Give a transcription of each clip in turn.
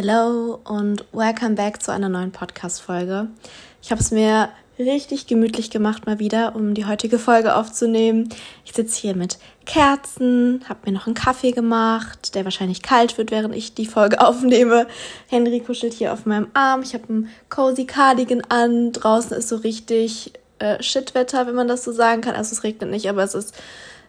Hello und welcome back zu einer neuen Podcast-Folge. Ich habe es mir richtig gemütlich gemacht mal wieder, um die heutige Folge aufzunehmen. Ich sitze hier mit Kerzen, habe mir noch einen Kaffee gemacht, der wahrscheinlich kalt wird, während ich die Folge aufnehme. Henry kuschelt hier auf meinem Arm. Ich habe einen cozy Cardigan an. Draußen ist so richtig äh, Shitwetter, wenn man das so sagen kann. Also es regnet nicht, aber es ist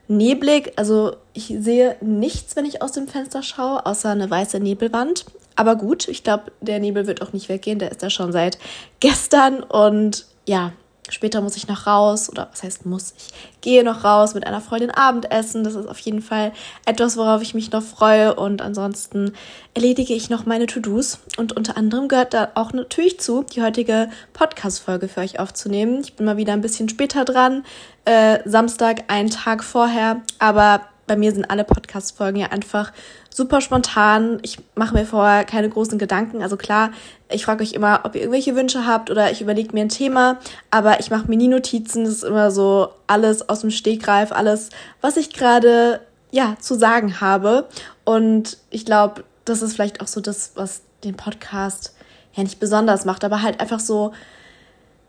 neblig. Also ich sehe nichts, wenn ich aus dem Fenster schaue, außer eine weiße Nebelwand. Aber gut, ich glaube, der Nebel wird auch nicht weggehen. Der ist da schon seit gestern. Und ja, später muss ich noch raus. Oder was heißt muss? Ich gehe noch raus mit einer Freundin Abendessen. Das ist auf jeden Fall etwas, worauf ich mich noch freue. Und ansonsten erledige ich noch meine To-Dos. Und unter anderem gehört da auch natürlich zu, die heutige Podcast-Folge für euch aufzunehmen. Ich bin mal wieder ein bisschen später dran. Äh, Samstag, einen Tag vorher. Aber bei mir sind alle Podcast-Folgen ja einfach super spontan. Ich mache mir vorher keine großen Gedanken. Also klar, ich frage euch immer, ob ihr irgendwelche Wünsche habt oder ich überlege mir ein Thema, aber ich mache mir nie Notizen. Das ist immer so alles aus dem Stegreif, alles, was ich gerade ja zu sagen habe. Und ich glaube, das ist vielleicht auch so das, was den Podcast ja nicht besonders macht, aber halt einfach so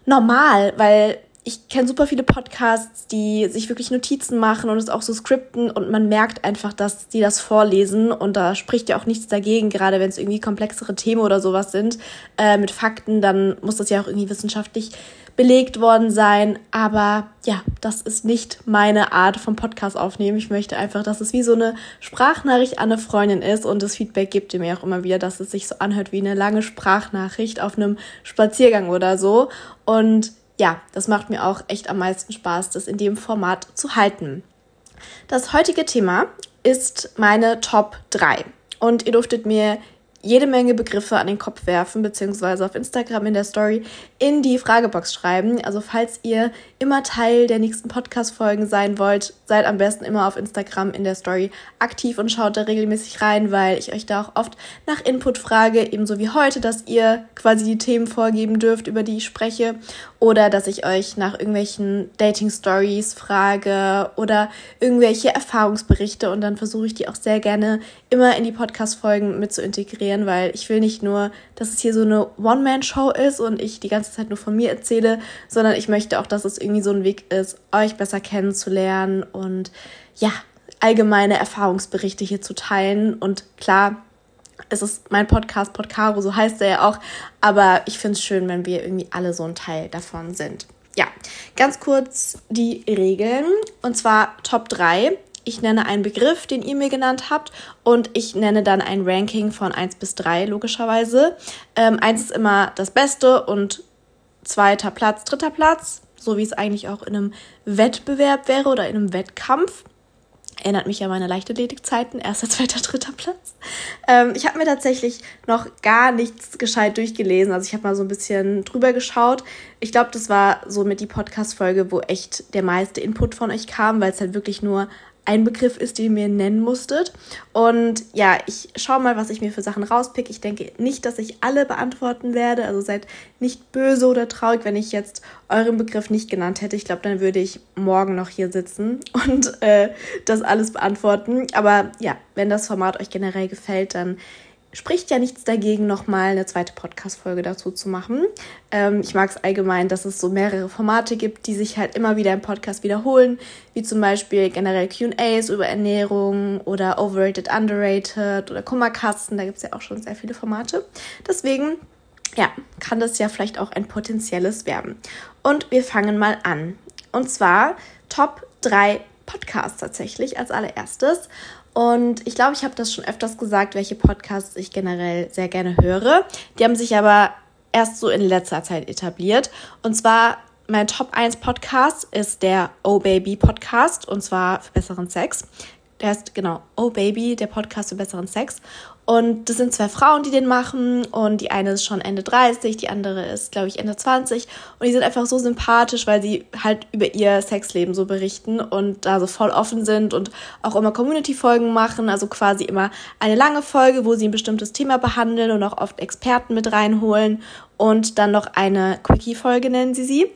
normal, weil ich kenne super viele Podcasts, die sich wirklich Notizen machen und es auch so skripten und man merkt einfach, dass die das vorlesen und da spricht ja auch nichts dagegen, gerade wenn es irgendwie komplexere Themen oder sowas sind äh, mit Fakten, dann muss das ja auch irgendwie wissenschaftlich belegt worden sein. Aber ja, das ist nicht meine Art vom Podcast aufnehmen. Ich möchte einfach, dass es wie so eine Sprachnachricht an eine Freundin ist und das Feedback gibt ihr mir auch immer wieder, dass es sich so anhört wie eine lange Sprachnachricht auf einem Spaziergang oder so. Und ja, das macht mir auch echt am meisten Spaß, das in dem Format zu halten. Das heutige Thema ist meine Top 3. Und ihr durftet mir jede Menge Begriffe an den Kopf werfen, beziehungsweise auf Instagram in der Story in die Fragebox schreiben. Also falls ihr immer Teil der nächsten Podcast-Folgen sein wollt, seid am besten immer auf Instagram in der Story aktiv und schaut da regelmäßig rein, weil ich euch da auch oft nach Input frage, ebenso wie heute, dass ihr quasi die Themen vorgeben dürft, über die ich spreche, oder dass ich euch nach irgendwelchen Dating-Stories frage oder irgendwelche Erfahrungsberichte und dann versuche ich die auch sehr gerne immer in die Podcast-Folgen mit zu integrieren inspirieren, weil ich will nicht nur, dass es hier so eine One-Man-Show ist und ich die ganze Zeit nur von mir erzähle, sondern ich möchte auch, dass es irgendwie so ein Weg ist, euch besser kennenzulernen und ja, allgemeine Erfahrungsberichte hier zu teilen. Und klar, es ist mein Podcast, Podcaro, so heißt er ja auch, aber ich finde es schön, wenn wir irgendwie alle so ein Teil davon sind. Ja, ganz kurz die Regeln. Und zwar Top 3 ich nenne einen Begriff, den ihr mir genannt habt, und ich nenne dann ein Ranking von 1 bis 3, logischerweise. Ähm, 1 ist immer das Beste und zweiter Platz, dritter Platz, so wie es eigentlich auch in einem Wettbewerb wäre oder in einem Wettkampf. Erinnert mich an meine Leichtathletikzeiten, erster, zweiter, dritter Platz. Ähm, ich habe mir tatsächlich noch gar nichts gescheit durchgelesen. Also ich habe mal so ein bisschen drüber geschaut. Ich glaube, das war so mit die Podcast-Folge, wo echt der meiste Input von euch kam, weil es halt wirklich nur ein Begriff ist, den ihr mir nennen musstet. Und ja, ich schaue mal, was ich mir für Sachen rauspicke. Ich denke nicht, dass ich alle beantworten werde. Also seid nicht böse oder traurig, wenn ich jetzt euren Begriff nicht genannt hätte. Ich glaube, dann würde ich morgen noch hier sitzen und äh, das alles beantworten. Aber ja, wenn das Format euch generell gefällt, dann spricht ja nichts dagegen, nochmal eine zweite Podcast-Folge dazu zu machen. Ähm, ich mag es allgemein, dass es so mehrere Formate gibt, die sich halt immer wieder im Podcast wiederholen, wie zum Beispiel generell QAs über Ernährung oder Overrated, Underrated oder Kummerkasten. Da gibt es ja auch schon sehr viele Formate. Deswegen, ja, kann das ja vielleicht auch ein potenzielles werden. Und wir fangen mal an. Und zwar Top 3 Podcasts tatsächlich als allererstes. Und ich glaube, ich habe das schon öfters gesagt, welche Podcasts ich generell sehr gerne höre. Die haben sich aber erst so in letzter Zeit etabliert. Und zwar mein Top 1 Podcast ist der Oh Baby Podcast und zwar für besseren Sex. Der heißt genau Oh Baby, der Podcast für besseren Sex. Und das sind zwei Frauen, die den machen. Und die eine ist schon Ende 30, die andere ist, glaube ich, Ende 20. Und die sind einfach so sympathisch, weil sie halt über ihr Sexleben so berichten und da so voll offen sind und auch immer Community-Folgen machen. Also quasi immer eine lange Folge, wo sie ein bestimmtes Thema behandeln und auch oft Experten mit reinholen. Und dann noch eine Quickie-Folge nennen sie sie.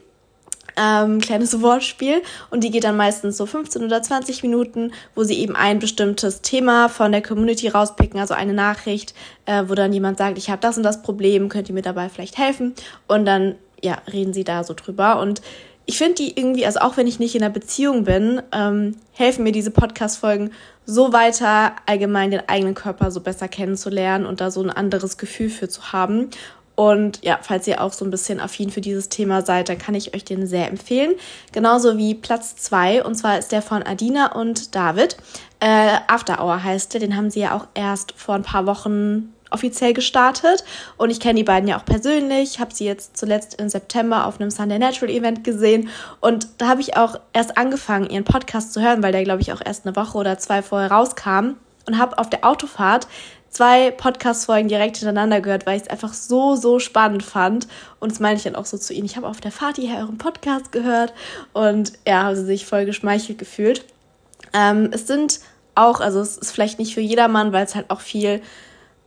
Ähm, kleines Wortspiel. Und die geht dann meistens so 15 oder 20 Minuten, wo sie eben ein bestimmtes Thema von der Community rauspicken, also eine Nachricht, äh, wo dann jemand sagt, ich habe das und das Problem, könnt ihr mir dabei vielleicht helfen? Und dann ja reden sie da so drüber. Und ich finde die irgendwie, also auch wenn ich nicht in einer Beziehung bin, ähm, helfen mir diese Podcast-Folgen so weiter, allgemein den eigenen Körper so besser kennenzulernen und da so ein anderes Gefühl für zu haben. Und ja, falls ihr auch so ein bisschen affin für dieses Thema seid, dann kann ich euch den sehr empfehlen. Genauso wie Platz zwei und zwar ist der von Adina und David. Äh, After Hour heißt der, den haben sie ja auch erst vor ein paar Wochen offiziell gestartet. Und ich kenne die beiden ja auch persönlich, habe sie jetzt zuletzt im September auf einem Sunday Natural Event gesehen. Und da habe ich auch erst angefangen, ihren Podcast zu hören, weil der, glaube ich, auch erst eine Woche oder zwei vorher rauskam. Und habe auf der Autofahrt zwei Podcast-Folgen direkt hintereinander gehört, weil ich es einfach so, so spannend fand. Und das meine ich dann auch so zu ihnen. Ich habe auf der Fahrt hierher euren Podcast gehört und ja, haben sie sich voll geschmeichelt gefühlt. Ähm, es sind auch, also es ist vielleicht nicht für jedermann, weil es halt auch viel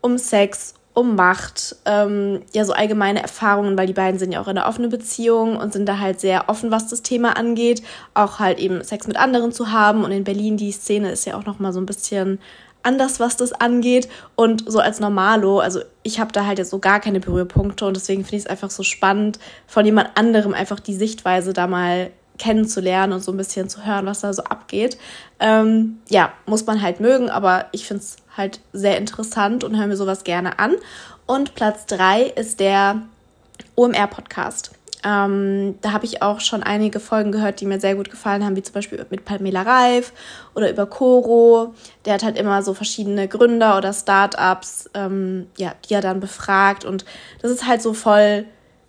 um Sex, um Macht, ähm, ja, so allgemeine Erfahrungen, weil die beiden sind ja auch in einer offenen Beziehung und sind da halt sehr offen, was das Thema angeht. Auch halt eben Sex mit anderen zu haben. Und in Berlin, die Szene ist ja auch nochmal so ein bisschen anders, was das angeht. Und so als Normalo, also ich habe da halt jetzt so gar keine Berührpunkte und deswegen finde ich es einfach so spannend, von jemand anderem einfach die Sichtweise da mal kennenzulernen und so ein bisschen zu hören, was da so abgeht. Ähm, ja, muss man halt mögen, aber ich finde es halt sehr interessant und höre mir sowas gerne an. Und Platz drei ist der OMR-Podcast. Ähm, da habe ich auch schon einige Folgen gehört, die mir sehr gut gefallen haben, wie zum Beispiel mit Pamela Reif oder über Coro. Der hat halt immer so verschiedene Gründer oder Startups, ähm, ja, die er dann befragt. Und das ist halt so voll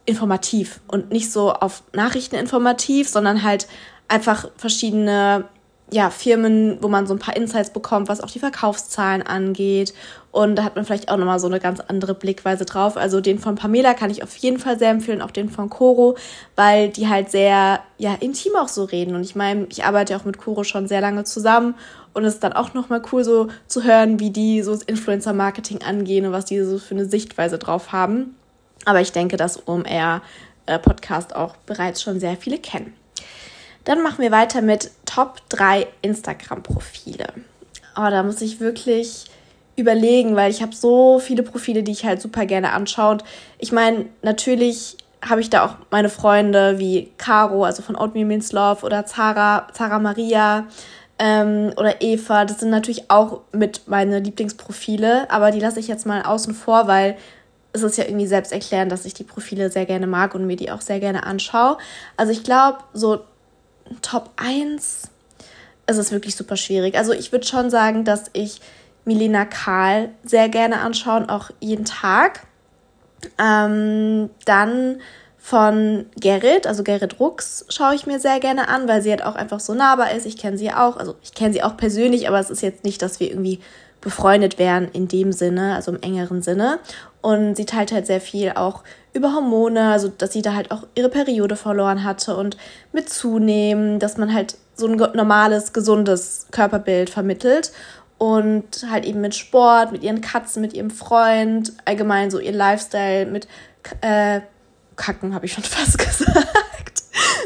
informativ und nicht so auf Nachrichten informativ, sondern halt einfach verschiedene ja, Firmen, wo man so ein paar Insights bekommt, was auch die Verkaufszahlen angeht. Und da hat man vielleicht auch nochmal so eine ganz andere Blickweise drauf. Also den von Pamela kann ich auf jeden Fall sehr empfehlen, auch den von Coro, weil die halt sehr, ja, intim auch so reden. Und ich meine, ich arbeite auch mit Coro schon sehr lange zusammen und es ist dann auch nochmal cool so zu hören, wie die so das Influencer-Marketing angehen und was die so für eine Sichtweise drauf haben. Aber ich denke, dass OMR-Podcast äh, auch bereits schon sehr viele kennen. Dann machen wir weiter mit Top 3 Instagram-Profile. Oh, da muss ich wirklich überlegen, weil ich habe so viele Profile, die ich halt super gerne anschaue. Und ich meine, natürlich habe ich da auch meine Freunde wie Caro, also von Oatmeal Means Love, oder Zara, Zara Maria ähm, oder Eva. Das sind natürlich auch mit meine Lieblingsprofile, aber die lasse ich jetzt mal außen vor, weil es ist ja irgendwie selbst erklären, dass ich die Profile sehr gerne mag und mir die auch sehr gerne anschaue. Also ich glaube, so Top 1 ist es wirklich super schwierig. Also ich würde schon sagen, dass ich Milena Karl sehr gerne anschaue, auch jeden Tag. Ähm, dann von Gerrit, also Gerrit Rux, schaue ich mir sehr gerne an, weil sie halt auch einfach so nahbar ist. Ich kenne sie auch, also ich kenne sie auch persönlich, aber es ist jetzt nicht, dass wir irgendwie befreundet wären in dem Sinne, also im engeren Sinne. Und sie teilt halt sehr viel auch über Hormone, also dass sie da halt auch ihre Periode verloren hatte und mit Zunehmen, dass man halt so ein normales, gesundes Körperbild vermittelt und halt eben mit Sport, mit ihren Katzen, mit ihrem Freund, allgemein so ihr Lifestyle, mit äh, Kacken habe ich schon fast gesagt,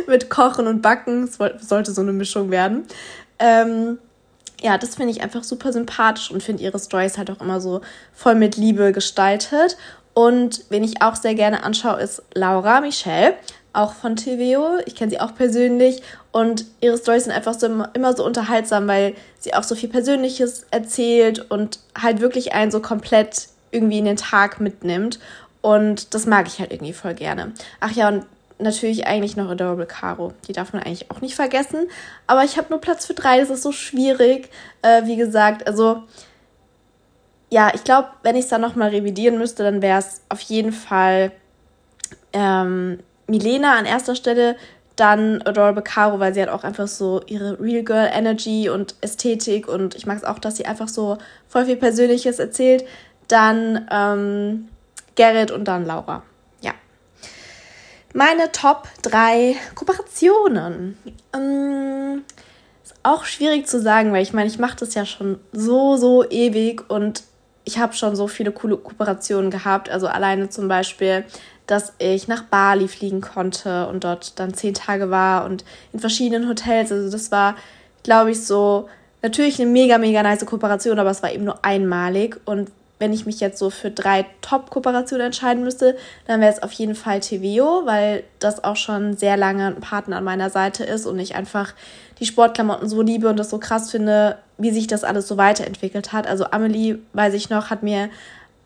mit Kochen und Backen, es sollte so eine Mischung werden. Ähm, ja, das finde ich einfach super sympathisch und finde ihre Stories halt auch immer so voll mit Liebe gestaltet. Und wen ich auch sehr gerne anschaue, ist Laura Michelle, auch von TVO. Ich kenne sie auch persönlich und ihre Stories sind einfach so immer so unterhaltsam, weil sie auch so viel Persönliches erzählt und halt wirklich einen so komplett irgendwie in den Tag mitnimmt. Und das mag ich halt irgendwie voll gerne. Ach ja, und natürlich eigentlich noch Adorable Caro. Die darf man eigentlich auch nicht vergessen. Aber ich habe nur Platz für drei. Das ist so schwierig. Äh, wie gesagt, also ja, ich glaube, wenn ich es dann nochmal revidieren müsste, dann wäre es auf jeden Fall ähm, Milena an erster Stelle, dann Adorable Caro, weil sie hat auch einfach so ihre Real Girl Energy und Ästhetik und ich mag es auch, dass sie einfach so voll viel Persönliches erzählt. Dann ähm, Gerrit und dann Laura. Meine Top 3 Kooperationen. Ähm, ist auch schwierig zu sagen, weil ich meine, ich mache das ja schon so, so ewig und ich habe schon so viele coole Kooperationen gehabt. Also alleine zum Beispiel, dass ich nach Bali fliegen konnte und dort dann zehn Tage war und in verschiedenen Hotels. Also das war, glaube ich, so natürlich eine mega, mega nice Kooperation, aber es war eben nur einmalig. Und wenn ich mich jetzt so für drei Top-Kooperationen entscheiden müsste, dann wäre es auf jeden Fall TVO, weil das auch schon sehr lange ein Partner an meiner Seite ist und ich einfach die Sportklamotten so liebe und das so krass finde, wie sich das alles so weiterentwickelt hat. Also Amelie, weiß ich noch, hat mir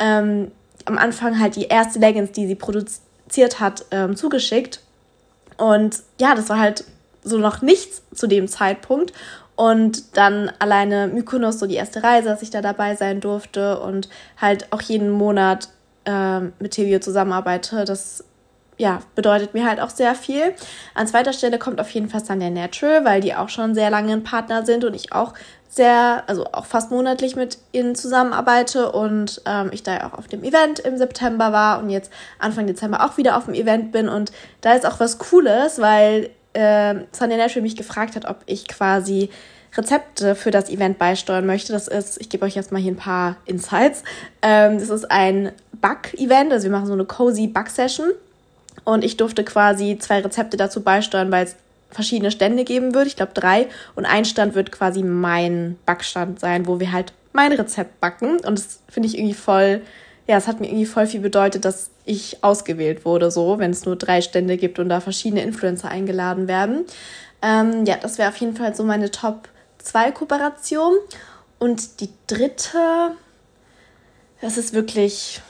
ähm, am Anfang halt die erste Leggings, die sie produziert hat, ähm, zugeschickt. Und ja, das war halt so noch nichts zu dem Zeitpunkt. Und dann alleine Mykonos, so die erste Reise, dass ich da dabei sein durfte und halt auch jeden Monat äh, mit Tevio zusammenarbeite, das ja, bedeutet mir halt auch sehr viel. An zweiter Stelle kommt auf jeden Fall Sunday Natural, weil die auch schon sehr lange ein Partner sind und ich auch sehr, also auch fast monatlich mit ihnen zusammenarbeite und ähm, ich da ja auch auf dem Event im September war und jetzt Anfang Dezember auch wieder auf dem Event bin und da ist auch was Cooles, weil äh, Sunday Natural mich gefragt hat, ob ich quasi Rezepte für das Event beisteuern möchte. Das ist, ich gebe euch jetzt mal hier ein paar Insights. Ähm, das ist ein Back-Event, also wir machen so eine cozy Back-Session. Und ich durfte quasi zwei Rezepte dazu beisteuern, weil es verschiedene Stände geben wird. Ich glaube drei. Und ein Stand wird quasi mein Backstand sein, wo wir halt mein Rezept backen. Und das finde ich irgendwie voll, ja, es hat mir irgendwie voll viel bedeutet, dass ich ausgewählt wurde, so, wenn es nur drei Stände gibt und da verschiedene Influencer eingeladen werden. Ähm, ja, das wäre auf jeden Fall so meine Top 2 Kooperation. Und die dritte, das ist wirklich,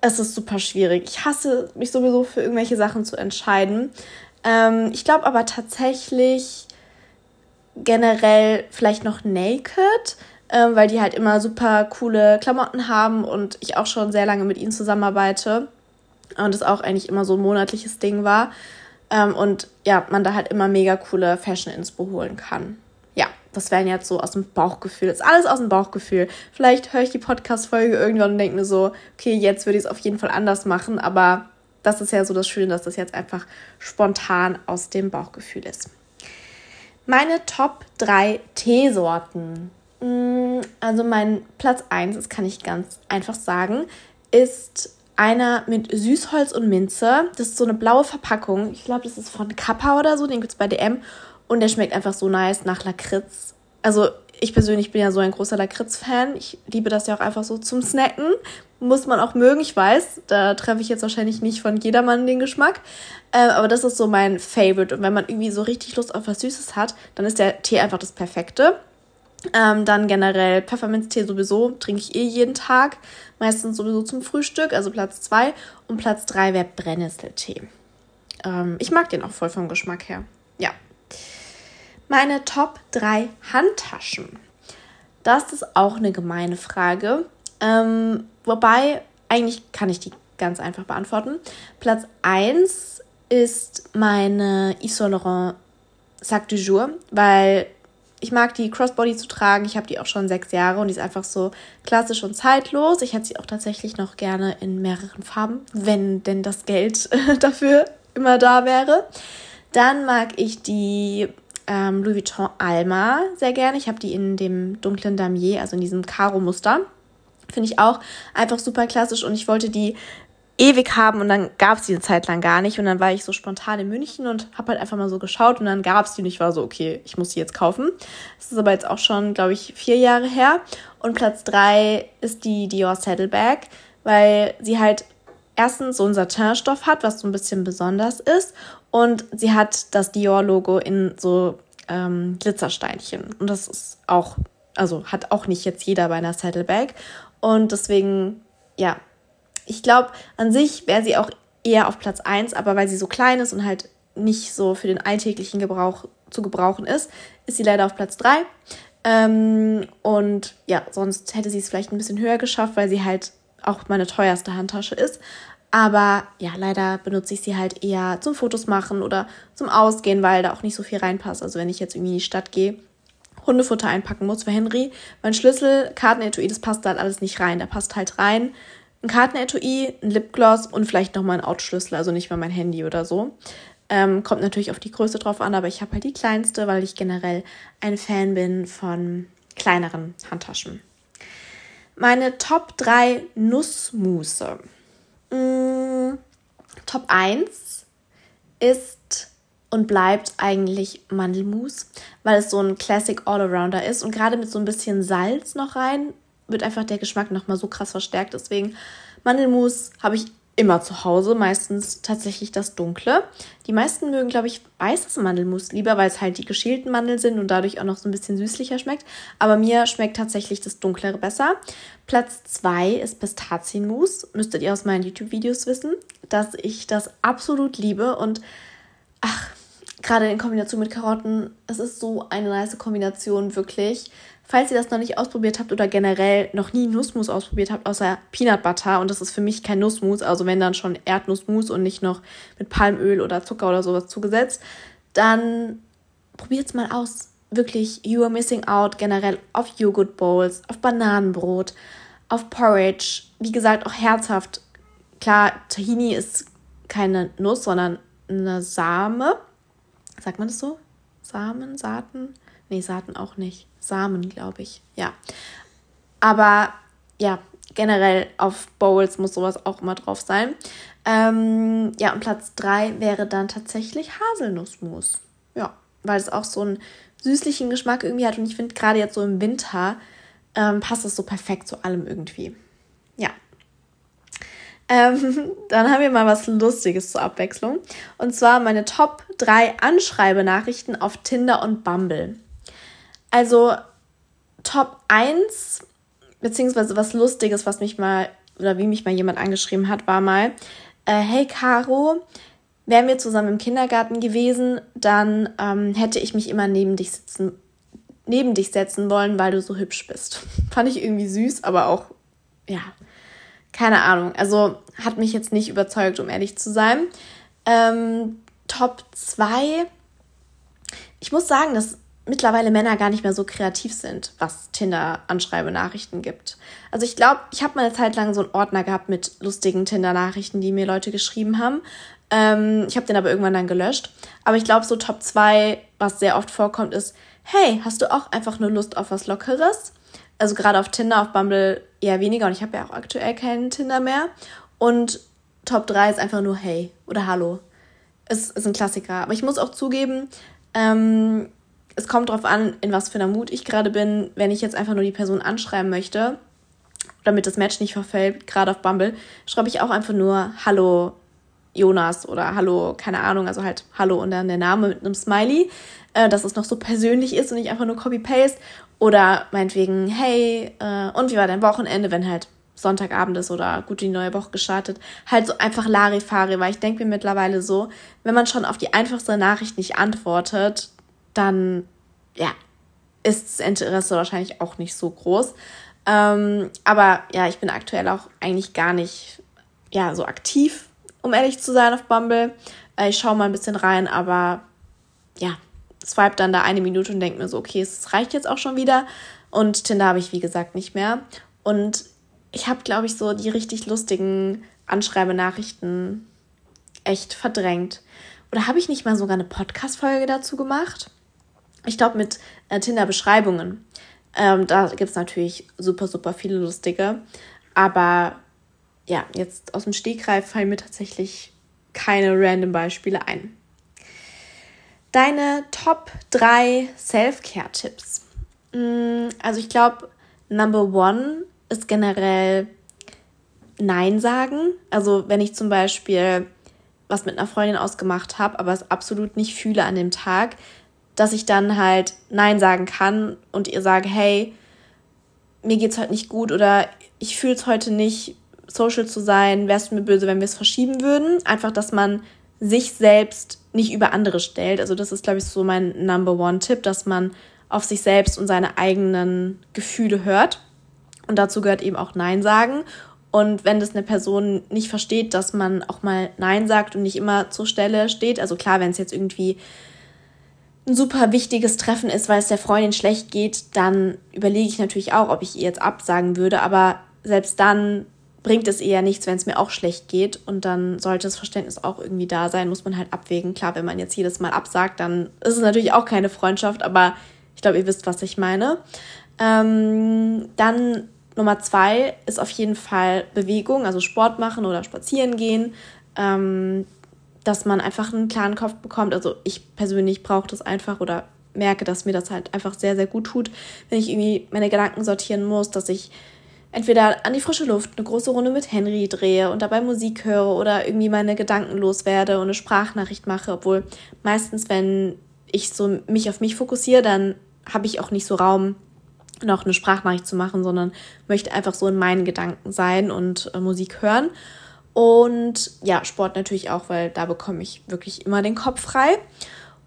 es ist super schwierig. Ich hasse mich sowieso für irgendwelche Sachen zu entscheiden. Ähm, ich glaube aber tatsächlich generell vielleicht noch Naked ähm, weil die halt immer super coole Klamotten haben und ich auch schon sehr lange mit ihnen zusammenarbeite und es auch eigentlich immer so ein monatliches Ding war. Ähm, und ja, man da halt immer mega coole Fashion-Inspo holen kann. Ja, das wären jetzt so aus dem Bauchgefühl. Das ist alles aus dem Bauchgefühl. Vielleicht höre ich die Podcast-Folge irgendwann und denke mir so, okay, jetzt würde ich es auf jeden Fall anders machen, aber das ist ja so das Schöne, dass das jetzt einfach spontan aus dem Bauchgefühl ist. Meine Top 3 Teesorten. Mm, also mein Platz 1, das kann ich ganz einfach sagen, ist einer mit Süßholz und Minze. Das ist so eine blaue Verpackung. Ich glaube, das ist von Kappa oder so. Den gibt es bei DM. Und der schmeckt einfach so nice nach Lakritz. Also ich persönlich bin ja so ein großer Lakritz-Fan. Ich liebe das ja auch einfach so zum Snacken. Muss man auch mögen, ich weiß. Da treffe ich jetzt wahrscheinlich nicht von jedermann den Geschmack. Äh, aber das ist so mein Favorite. Und wenn man irgendwie so richtig Lust auf was Süßes hat, dann ist der Tee einfach das Perfekte. Ähm, dann generell Pfefferminztee sowieso, trinke ich eh jeden Tag. Meistens sowieso zum Frühstück, also Platz 2. Und Platz 3 wäre Brennnesseltee. Ähm, ich mag den auch voll vom Geschmack her. Ja. Meine Top 3 Handtaschen. Das ist auch eine gemeine Frage. Ähm, wobei, eigentlich kann ich die ganz einfach beantworten. Platz 1 ist meine Yves Saint Laurent Sac du Jour, weil ich mag die Crossbody zu tragen. Ich habe die auch schon sechs Jahre und die ist einfach so klassisch und zeitlos. Ich hätte sie auch tatsächlich noch gerne in mehreren Farben, wenn denn das Geld dafür immer da wäre. Dann mag ich die ähm, Louis Vuitton Alma sehr gerne. Ich habe die in dem dunklen Damier, also in diesem Karo-Muster. Finde ich auch einfach super klassisch und ich wollte die ewig haben und dann gab es die eine Zeit lang gar nicht. Und dann war ich so spontan in München und habe halt einfach mal so geschaut und dann gab es die und ich war so, okay, ich muss die jetzt kaufen. Das ist aber jetzt auch schon, glaube ich, vier Jahre her. Und Platz drei ist die Dior Saddleback, weil sie halt erstens so einen Satinstoff hat, was so ein bisschen besonders ist. Und sie hat das Dior-Logo in so ähm, Glitzersteinchen. Und das ist auch, also hat auch nicht jetzt jeder bei einer Saddleback und deswegen, ja, ich glaube, an sich wäre sie auch eher auf Platz 1, aber weil sie so klein ist und halt nicht so für den alltäglichen Gebrauch zu gebrauchen ist, ist sie leider auf Platz 3. Ähm, und ja, sonst hätte sie es vielleicht ein bisschen höher geschafft, weil sie halt auch meine teuerste Handtasche ist. Aber ja, leider benutze ich sie halt eher zum Fotos machen oder zum Ausgehen, weil da auch nicht so viel reinpasst. Also wenn ich jetzt irgendwie in die Stadt gehe, Hundefutter einpacken muss für Henry, mein Schlüssel, Kartenetui, das passt da halt alles nicht rein. Da passt halt rein ein Kartenetui, ein Lipgloss und vielleicht nochmal ein Autoschlüssel, also nicht mal mein Handy oder so. Ähm, kommt natürlich auf die Größe drauf an, aber ich habe halt die kleinste, weil ich generell ein Fan bin von kleineren Handtaschen. meine Top 3 Nussmusse. Mm, Top 1 ist und bleibt eigentlich Mandelmus, weil es so ein Classic All-Arounder ist und gerade mit so ein bisschen Salz noch rein wird einfach der Geschmack nochmal so krass verstärkt. Deswegen Mandelmus habe ich immer zu Hause, meistens tatsächlich das dunkle. Die meisten mögen, glaube ich, weißes Mandelmus lieber, weil es halt die geschälten Mandeln sind und dadurch auch noch so ein bisschen süßlicher schmeckt. Aber mir schmeckt tatsächlich das dunklere besser. Platz 2 ist Pistazienmus. Müsstet ihr aus meinen YouTube-Videos wissen, dass ich das absolut liebe und ach, gerade in Kombination mit Karotten, es ist so eine nice Kombination, wirklich. Falls ihr das noch nicht ausprobiert habt oder generell noch nie Nussmus ausprobiert habt, außer Peanut Butter, und das ist für mich kein Nussmus, also wenn dann schon Erdnussmus und nicht noch mit Palmöl oder Zucker oder sowas zugesetzt, dann probiert es mal aus. Wirklich, you are missing out generell auf Joghurt Bowls, auf Bananenbrot, auf Porridge. Wie gesagt, auch herzhaft. Klar, Tahini ist keine Nuss, sondern eine Same. Sagt man das so? Samen, Saaten? Nee, Saaten auch nicht. Samen, glaube ich. Ja. Aber ja, generell auf Bowls muss sowas auch immer drauf sein. Ähm, ja, und Platz 3 wäre dann tatsächlich Haselnussmus. Ja, weil es auch so einen süßlichen Geschmack irgendwie hat. Und ich finde, gerade jetzt so im Winter ähm, passt es so perfekt zu allem irgendwie. Ja. Ähm, dann haben wir mal was Lustiges zur Abwechslung. Und zwar meine Top 3 Anschreibenachrichten auf Tinder und Bumble. Also Top 1, beziehungsweise was Lustiges, was mich mal, oder wie mich mal jemand angeschrieben hat, war mal, äh, hey Caro, wären wir zusammen im Kindergarten gewesen, dann ähm, hätte ich mich immer neben dich sitzen, neben dich setzen wollen, weil du so hübsch bist. Fand ich irgendwie süß, aber auch, ja, keine Ahnung. Also hat mich jetzt nicht überzeugt, um ehrlich zu sein. Ähm, Top 2. Ich muss sagen, dass mittlerweile Männer gar nicht mehr so kreativ sind, was Tinder-Anschreibenachrichten gibt. Also ich glaube, ich habe mal eine Zeit lang so einen Ordner gehabt mit lustigen Tinder-Nachrichten, die mir Leute geschrieben haben. Ähm, ich habe den aber irgendwann dann gelöscht. Aber ich glaube, so Top 2, was sehr oft vorkommt, ist, hey, hast du auch einfach nur Lust auf was Lockeres? Also gerade auf Tinder, auf Bumble eher weniger und ich habe ja auch aktuell keinen Tinder mehr. Und Top 3 ist einfach nur hey oder hallo. Es ist ein Klassiker. Aber ich muss auch zugeben, ähm, es kommt darauf an, in was für einer Mut ich gerade bin. Wenn ich jetzt einfach nur die Person anschreiben möchte, damit das Match nicht verfällt, gerade auf Bumble, schreibe ich auch einfach nur Hallo Jonas oder Hallo, keine Ahnung, also halt Hallo und dann der Name mit einem Smiley, äh, dass es noch so persönlich ist und nicht einfach nur Copy-Paste. Oder meinetwegen, hey, äh, und wie war dein Wochenende, wenn halt Sonntagabend ist oder gut die neue Woche gestartet. Halt so einfach Larifari, weil ich denke mir mittlerweile so, wenn man schon auf die einfachste Nachricht nicht antwortet, dann ja, ist das Interesse wahrscheinlich auch nicht so groß. Ähm, aber ja, ich bin aktuell auch eigentlich gar nicht ja, so aktiv, um ehrlich zu sein, auf Bumble. Äh, ich schaue mal ein bisschen rein, aber ja, swipe dann da eine Minute und denke mir so, okay, es reicht jetzt auch schon wieder. Und Tinder habe ich, wie gesagt, nicht mehr. Und ich habe, glaube ich, so die richtig lustigen Anschreibenachrichten echt verdrängt. Oder habe ich nicht mal sogar eine Podcast-Folge dazu gemacht? Ich glaube, mit äh, Tinder-Beschreibungen, ähm, da gibt es natürlich super, super viele lustige. Aber ja, jetzt aus dem Stegreif fallen mir tatsächlich keine random Beispiele ein. Deine Top 3 Self-Care-Tipps. Mm, also ich glaube, Number One ist generell Nein sagen. Also wenn ich zum Beispiel was mit einer Freundin ausgemacht habe, aber es absolut nicht fühle an dem Tag, dass ich dann halt Nein sagen kann und ihr sage, hey, mir geht's heute nicht gut oder ich fühle es heute nicht, social zu sein, wärst du mir böse, wenn wir es verschieben würden. Einfach, dass man sich selbst nicht über andere stellt. Also das ist, glaube ich, so mein Number One-Tipp, dass man auf sich selbst und seine eigenen Gefühle hört. Und dazu gehört eben auch Nein sagen. Und wenn das eine Person nicht versteht, dass man auch mal Nein sagt und nicht immer zur Stelle steht, also klar, wenn es jetzt irgendwie ein super wichtiges Treffen ist, weil es der Freundin schlecht geht, dann überlege ich natürlich auch, ob ich ihr jetzt absagen würde. Aber selbst dann bringt es eher nichts, wenn es mir auch schlecht geht. Und dann sollte das Verständnis auch irgendwie da sein, muss man halt abwägen. Klar, wenn man jetzt jedes Mal absagt, dann ist es natürlich auch keine Freundschaft, aber ich glaube, ihr wisst, was ich meine. Ähm, dann Nummer zwei ist auf jeden Fall Bewegung, also Sport machen oder spazieren gehen. Ähm, dass man einfach einen klaren Kopf bekommt. Also ich persönlich brauche das einfach oder merke, dass mir das halt einfach sehr, sehr gut tut, wenn ich irgendwie meine Gedanken sortieren muss, dass ich entweder an die frische Luft eine große Runde mit Henry drehe und dabei Musik höre oder irgendwie meine Gedanken loswerde und eine Sprachnachricht mache, obwohl meistens, wenn ich so mich auf mich fokussiere, dann habe ich auch nicht so Raum, noch eine Sprachnachricht zu machen, sondern möchte einfach so in meinen Gedanken sein und äh, Musik hören. Und ja, Sport natürlich auch, weil da bekomme ich wirklich immer den Kopf frei.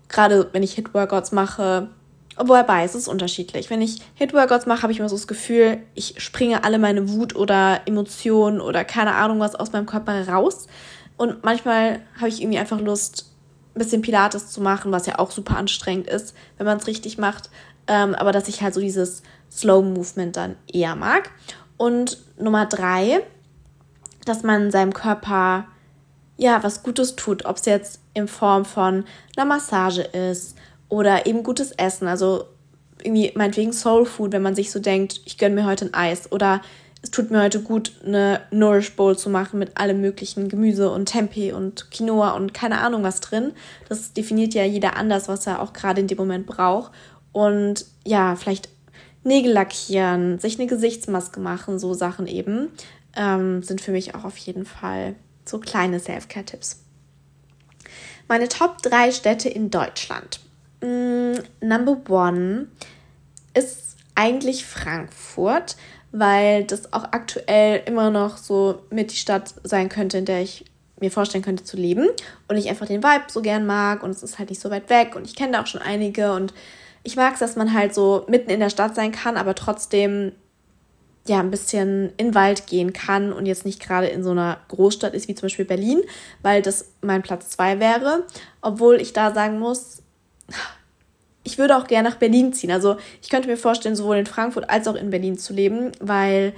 Gerade wenn ich Hit-Workouts mache, wobei es ist unterschiedlich. Wenn ich Hit-Workouts mache, habe ich immer so das Gefühl, ich springe alle meine Wut oder Emotionen oder keine Ahnung was aus meinem Körper raus. Und manchmal habe ich irgendwie einfach Lust, ein bisschen Pilates zu machen, was ja auch super anstrengend ist, wenn man es richtig macht. Ähm, aber dass ich halt so dieses Slow Movement dann eher mag. Und Nummer drei dass man seinem Körper ja was Gutes tut, ob es jetzt in Form von einer Massage ist oder eben gutes Essen, also irgendwie meinetwegen Soul Food, wenn man sich so denkt, ich gönne mir heute ein Eis oder es tut mir heute gut, eine Nourish Bowl zu machen mit allem möglichen Gemüse und Tempeh und Quinoa und keine Ahnung was drin. Das definiert ja jeder anders, was er auch gerade in dem Moment braucht. Und ja, vielleicht Nägel lackieren, sich eine Gesichtsmaske machen, so Sachen eben ähm, sind für mich auch auf jeden Fall so kleine Self-Care-Tipps. Meine Top 3 Städte in Deutschland. Mm, number one ist eigentlich Frankfurt, weil das auch aktuell immer noch so mit die Stadt sein könnte, in der ich mir vorstellen könnte zu leben und ich einfach den Vibe so gern mag und es ist halt nicht so weit weg und ich kenne da auch schon einige und ich mag es, dass man halt so mitten in der Stadt sein kann, aber trotzdem ja ein bisschen in den Wald gehen kann und jetzt nicht gerade in so einer Großstadt ist wie zum Beispiel Berlin, weil das mein Platz zwei wäre. Obwohl ich da sagen muss, ich würde auch gerne nach Berlin ziehen. Also ich könnte mir vorstellen, sowohl in Frankfurt als auch in Berlin zu leben, weil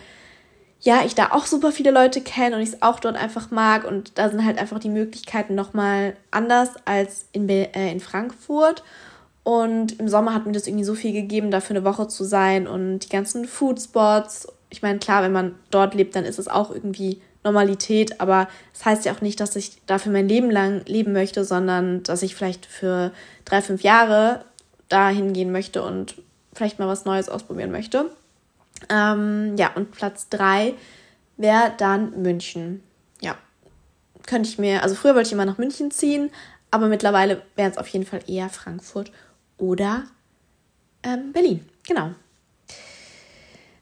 ja, ich da auch super viele Leute kenne und ich es auch dort einfach mag und da sind halt einfach die Möglichkeiten nochmal anders als in, Be äh, in Frankfurt. Und im Sommer hat mir das irgendwie so viel gegeben, da für eine Woche zu sein und die ganzen Foodspots ich meine, klar, wenn man dort lebt, dann ist es auch irgendwie Normalität, aber das heißt ja auch nicht, dass ich dafür mein Leben lang leben möchte, sondern dass ich vielleicht für drei, fünf Jahre dahin gehen möchte und vielleicht mal was Neues ausprobieren möchte. Ähm, ja, und Platz drei wäre dann München. Ja, könnte ich mir, also früher wollte ich immer nach München ziehen, aber mittlerweile wäre es auf jeden Fall eher Frankfurt oder ähm, Berlin. Genau.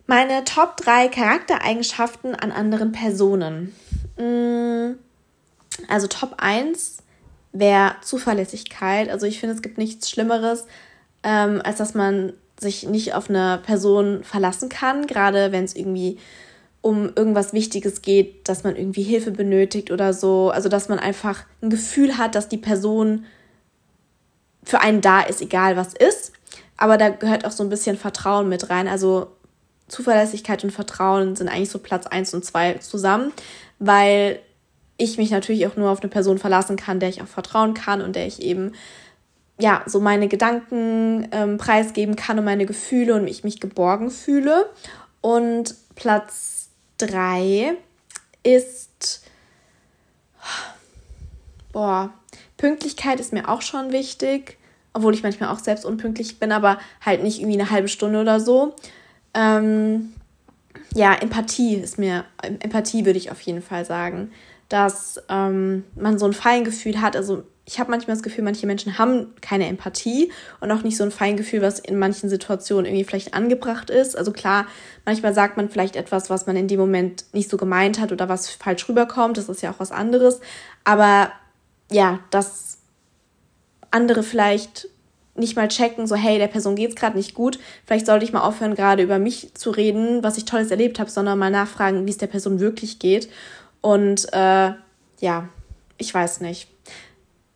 Meine Top 3 Charaktereigenschaften an anderen Personen. Mm, also Top 1 wäre Zuverlässigkeit. Also ich finde, es gibt nichts Schlimmeres, ähm, als dass man sich nicht auf eine Person verlassen kann, gerade wenn es irgendwie um irgendwas Wichtiges geht, dass man irgendwie Hilfe benötigt oder so. Also dass man einfach ein Gefühl hat, dass die Person für einen da ist, egal was ist. Aber da gehört auch so ein bisschen Vertrauen mit rein. Also Zuverlässigkeit und Vertrauen sind eigentlich so Platz 1 und 2 zusammen, weil ich mich natürlich auch nur auf eine Person verlassen kann, der ich auch vertrauen kann und der ich eben ja so meine Gedanken ähm, preisgeben kann und meine Gefühle und ich mich geborgen fühle. Und Platz 3 ist boah, Pünktlichkeit ist mir auch schon wichtig, obwohl ich manchmal auch selbst unpünktlich bin, aber halt nicht irgendwie eine halbe Stunde oder so. Ähm, ja, Empathie ist mir, Empathie würde ich auf jeden Fall sagen, dass ähm, man so ein Feingefühl hat. Also ich habe manchmal das Gefühl, manche Menschen haben keine Empathie und auch nicht so ein Feingefühl, was in manchen Situationen irgendwie vielleicht angebracht ist. Also klar, manchmal sagt man vielleicht etwas, was man in dem Moment nicht so gemeint hat oder was falsch rüberkommt. Das ist ja auch was anderes. Aber ja, dass andere vielleicht nicht mal checken, so hey, der Person geht's gerade nicht gut. Vielleicht sollte ich mal aufhören, gerade über mich zu reden, was ich Tolles erlebt habe, sondern mal nachfragen, wie es der Person wirklich geht. Und äh, ja, ich weiß nicht.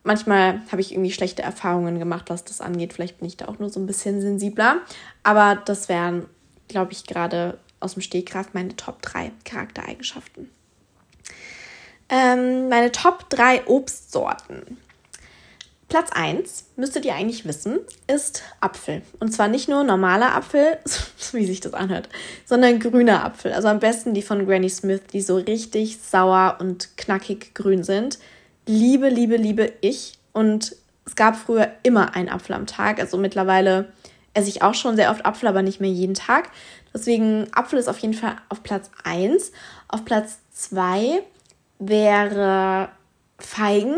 Manchmal habe ich irgendwie schlechte Erfahrungen gemacht, was das angeht. Vielleicht bin ich da auch nur so ein bisschen sensibler. Aber das wären, glaube ich, gerade aus dem Stegreif meine Top 3 Charaktereigenschaften. Ähm, meine Top 3 Obstsorten. Platz 1, müsstet ihr eigentlich wissen, ist Apfel. Und zwar nicht nur normaler Apfel, wie sich das anhört, sondern grüner Apfel. Also am besten die von Granny Smith, die so richtig sauer und knackig grün sind. Liebe, liebe, liebe ich. Und es gab früher immer einen Apfel am Tag. Also mittlerweile esse ich auch schon sehr oft Apfel, aber nicht mehr jeden Tag. Deswegen Apfel ist auf jeden Fall auf Platz 1. Auf Platz 2 wäre Feigen,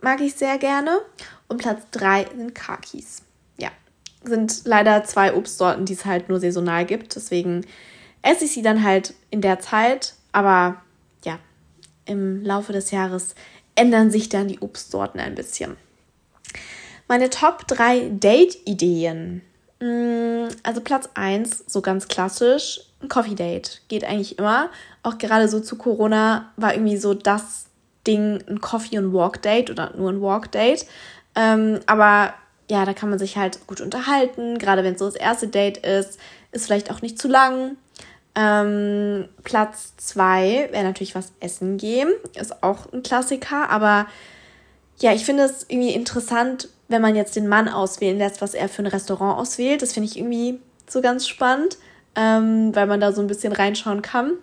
mag ich sehr gerne. Und Platz 3 sind Kakis. Ja, sind leider zwei Obstsorten, die es halt nur saisonal gibt. Deswegen esse ich sie dann halt in der Zeit. Aber ja, im Laufe des Jahres ändern sich dann die Obstsorten ein bisschen. Meine Top 3 Date-Ideen. Mm, also Platz 1, so ganz klassisch, ein Coffee Date. Geht eigentlich immer. Auch gerade so zu Corona war irgendwie so das Ding ein Coffee- und Walk-Date oder nur ein Walk-Date. Ähm, aber ja, da kann man sich halt gut unterhalten, gerade wenn es so das erste Date ist, ist vielleicht auch nicht zu lang. Ähm, Platz zwei wäre natürlich was essen gehen, ist auch ein Klassiker, aber ja, ich finde es irgendwie interessant, wenn man jetzt den Mann auswählen lässt, was er für ein Restaurant auswählt. Das finde ich irgendwie so ganz spannend, ähm, weil man da so ein bisschen reinschauen kann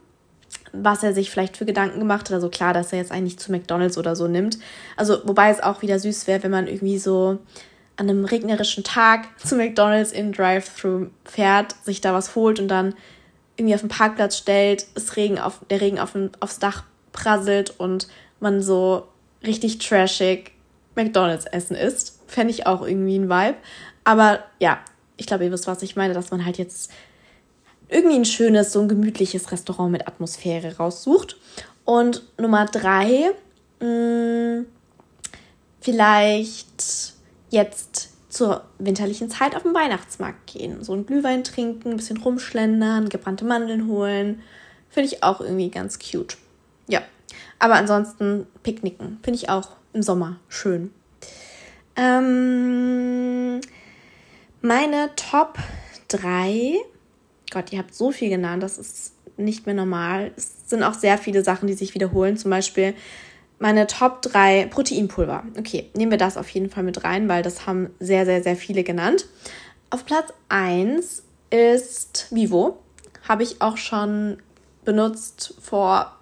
was er sich vielleicht für Gedanken gemacht hat. Also klar, dass er jetzt eigentlich zu McDonalds oder so nimmt. Also wobei es auch wieder süß wäre, wenn man irgendwie so an einem regnerischen Tag zu McDonalds in Drive-Thru fährt, sich da was holt und dann irgendwie auf den Parkplatz stellt, es Regen auf, der Regen auf, aufs Dach prasselt und man so richtig trashig McDonalds essen isst. Fände ich auch irgendwie ein Vibe. Aber ja, ich glaube, ihr wisst, was ich meine, dass man halt jetzt irgendwie ein schönes, so ein gemütliches Restaurant mit Atmosphäre raussucht. Und Nummer drei, mh, mm, vielleicht jetzt zur winterlichen Zeit auf den Weihnachtsmarkt gehen. So ein Glühwein trinken, ein bisschen rumschlendern, gebrannte Mandeln holen. Finde ich auch irgendwie ganz cute. Ja, aber ansonsten Picknicken. Finde ich auch im Sommer schön. Ähm, meine Top 3 Gott, ihr habt so viel genannt, das ist nicht mehr normal. Es sind auch sehr viele Sachen, die sich wiederholen. Zum Beispiel meine Top 3 Proteinpulver. Okay, nehmen wir das auf jeden Fall mit rein, weil das haben sehr, sehr, sehr viele genannt. Auf Platz 1 ist Vivo. Habe ich auch schon benutzt vor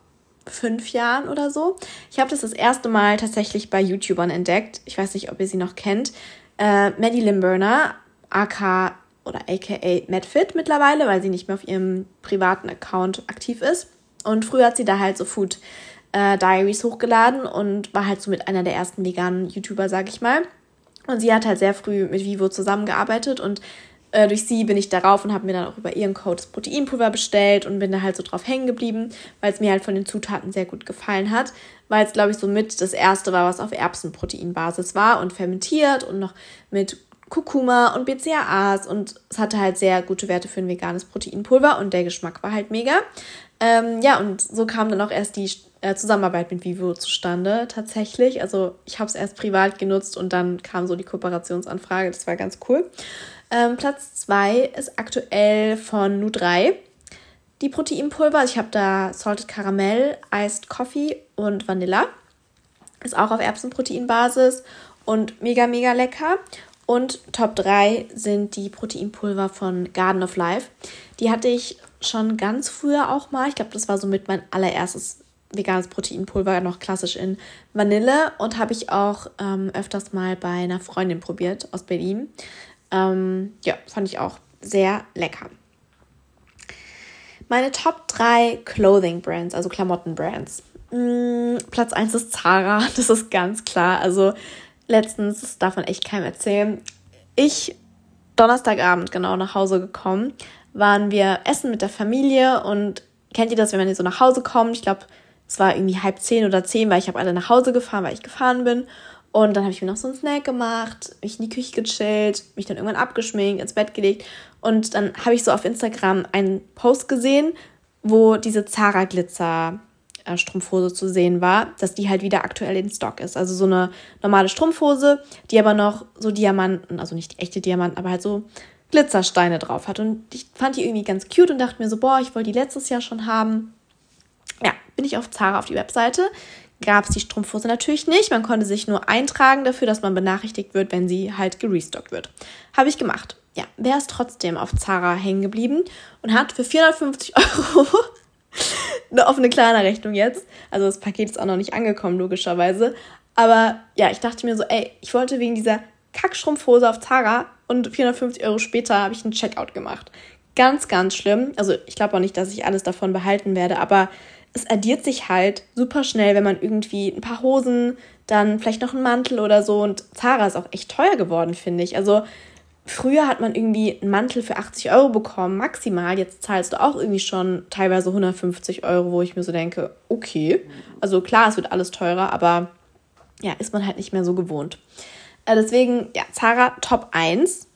fünf Jahren oder so. Ich habe das das erste Mal tatsächlich bei YouTubern entdeckt. Ich weiß nicht, ob ihr sie noch kennt. Äh, Maddie Limburner, aka oder aka MadFit mittlerweile, weil sie nicht mehr auf ihrem privaten Account aktiv ist. Und früher hat sie da halt so Food äh, Diaries hochgeladen und war halt so mit einer der ersten veganen YouTuber, sag ich mal. Und sie hat halt sehr früh mit Vivo zusammengearbeitet und äh, durch sie bin ich darauf und habe mir dann auch über ihren Code das Proteinpulver bestellt und bin da halt so drauf hängen geblieben, weil es mir halt von den Zutaten sehr gut gefallen hat, weil es glaube ich so mit das erste war, was auf Erbsenproteinbasis war und fermentiert und noch mit Kurkuma und BCAAs und es hatte halt sehr gute Werte für ein veganes Proteinpulver und der Geschmack war halt mega. Ähm, ja, und so kam dann auch erst die äh, Zusammenarbeit mit Vivo zustande tatsächlich. Also ich habe es erst privat genutzt und dann kam so die Kooperationsanfrage. Das war ganz cool. Ähm, Platz 2 ist aktuell von Nu3. Die Proteinpulver. Also ich habe da Salted Caramel, Iced Coffee und Vanilla. Ist auch auf Erbsenproteinbasis und mega, mega lecker. Und Top 3 sind die Proteinpulver von Garden of Life. Die hatte ich schon ganz früher auch mal. Ich glaube, das war somit mein allererstes veganes Proteinpulver, noch klassisch in Vanille. Und habe ich auch ähm, öfters mal bei einer Freundin probiert aus Berlin. Ähm, ja, fand ich auch sehr lecker. Meine Top 3 Clothing Brands, also Klamotten Brands. Mm, Platz 1 ist Zara, das ist ganz klar. Also letztens, das darf man echt keinem erzählen, ich Donnerstagabend genau nach Hause gekommen, waren wir essen mit der Familie und kennt ihr das, wenn man so nach Hause kommt? Ich glaube, es war irgendwie halb zehn oder zehn, weil ich habe alle nach Hause gefahren, weil ich gefahren bin. Und dann habe ich mir noch so einen Snack gemacht, mich in die Küche gechillt, mich dann irgendwann abgeschminkt, ins Bett gelegt. Und dann habe ich so auf Instagram einen Post gesehen, wo diese Zara Glitzer äh, Strumpfhose zu sehen war, dass die halt wieder aktuell in Stock ist. Also so eine normale Strumpfhose, die aber noch so Diamanten, also nicht echte Diamanten, aber halt so Glitzersteine drauf hat. Und ich fand die irgendwie ganz cute und dachte mir so, boah, ich wollte die letztes Jahr schon haben. Ja, bin ich auf Zara auf die Webseite gab es die Strumpfhose natürlich nicht. Man konnte sich nur eintragen dafür, dass man benachrichtigt wird, wenn sie halt gerestockt wird. Habe ich gemacht. Ja, wer ist trotzdem auf Zara hängen geblieben und hat für 450 Euro eine offene Klarna-Rechnung jetzt. Also das Paket ist auch noch nicht angekommen, logischerweise. Aber ja, ich dachte mir so, ey, ich wollte wegen dieser Kackstrumpfhose auf Zara und 450 Euro später habe ich einen Checkout gemacht. Ganz, ganz schlimm. Also ich glaube auch nicht, dass ich alles davon behalten werde, aber es addiert sich halt super schnell, wenn man irgendwie ein paar Hosen, dann vielleicht noch einen Mantel oder so. Und Zara ist auch echt teuer geworden, finde ich. Also früher hat man irgendwie einen Mantel für 80 Euro bekommen, maximal. Jetzt zahlst du auch irgendwie schon teilweise 150 Euro, wo ich mir so denke, okay. Also klar, es wird alles teurer, aber ja, ist man halt nicht mehr so gewohnt. Äh, deswegen, ja, Zara Top 1.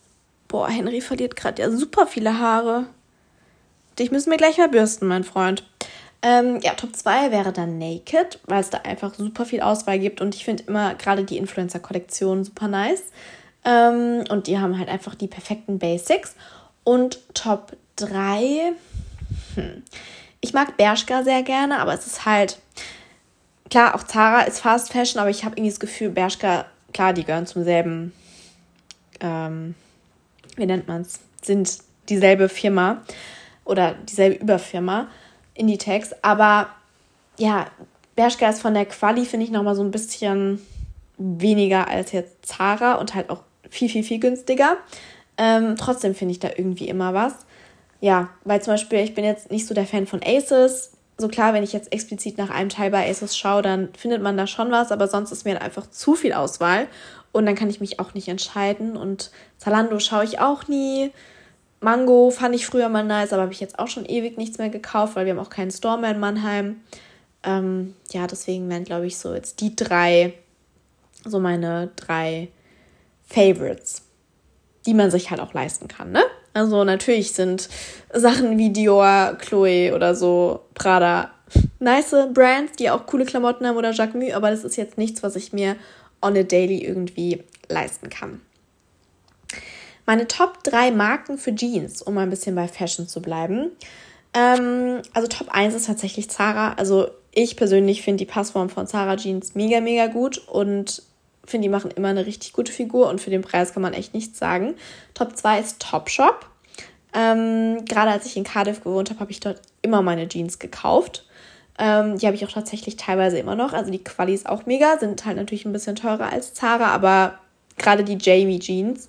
Boah, Henry verliert gerade ja super viele Haare. Dich müssen wir gleich mal bürsten, mein Freund. Ähm, ja, Top 2 wäre dann Naked, weil es da einfach super viel Auswahl gibt und ich finde immer gerade die Influencer-Kollektion super nice. Ähm, und die haben halt einfach die perfekten Basics. Und Top 3, hm. ich mag Bershka sehr gerne, aber es ist halt, klar, auch Zara ist Fast Fashion, aber ich habe irgendwie das Gefühl, Bershka, klar, die gehören zum selben, ähm, wie nennt man es, sind dieselbe Firma oder dieselbe Überfirma. Inditex. Aber ja, Bershka ist von der Quali, finde ich, nochmal so ein bisschen weniger als jetzt Zara und halt auch viel, viel, viel günstiger. Ähm, trotzdem finde ich da irgendwie immer was. Ja, weil zum Beispiel, ich bin jetzt nicht so der Fan von Aces. So klar, wenn ich jetzt explizit nach einem Teil bei Aces schaue, dann findet man da schon was, aber sonst ist mir einfach zu viel Auswahl und dann kann ich mich auch nicht entscheiden. Und Zalando schaue ich auch nie. Mango fand ich früher mal nice, aber habe ich jetzt auch schon ewig nichts mehr gekauft, weil wir haben auch keinen Store mehr in Mannheim. Ähm, ja, deswegen wären, glaube ich, so jetzt die drei, so meine drei Favorites, die man sich halt auch leisten kann, ne? Also natürlich sind Sachen wie Dior, Chloe oder so, Prada, nice Brands, die auch coole Klamotten haben oder Jacquemus, aber das ist jetzt nichts, was ich mir on a daily irgendwie leisten kann. Meine Top 3 Marken für Jeans, um mal ein bisschen bei Fashion zu bleiben. Ähm, also Top 1 ist tatsächlich Zara. Also ich persönlich finde die Passform von Zara Jeans mega, mega gut und finde, die machen immer eine richtig gute Figur und für den Preis kann man echt nichts sagen. Top 2 ist Topshop. Ähm, Gerade als ich in Cardiff gewohnt habe, habe ich dort immer meine Jeans gekauft. Ähm, die habe ich auch tatsächlich teilweise immer noch. Also die Quali ist auch mega, sind halt natürlich ein bisschen teurer als Zara, aber gerade die Jamie Jeans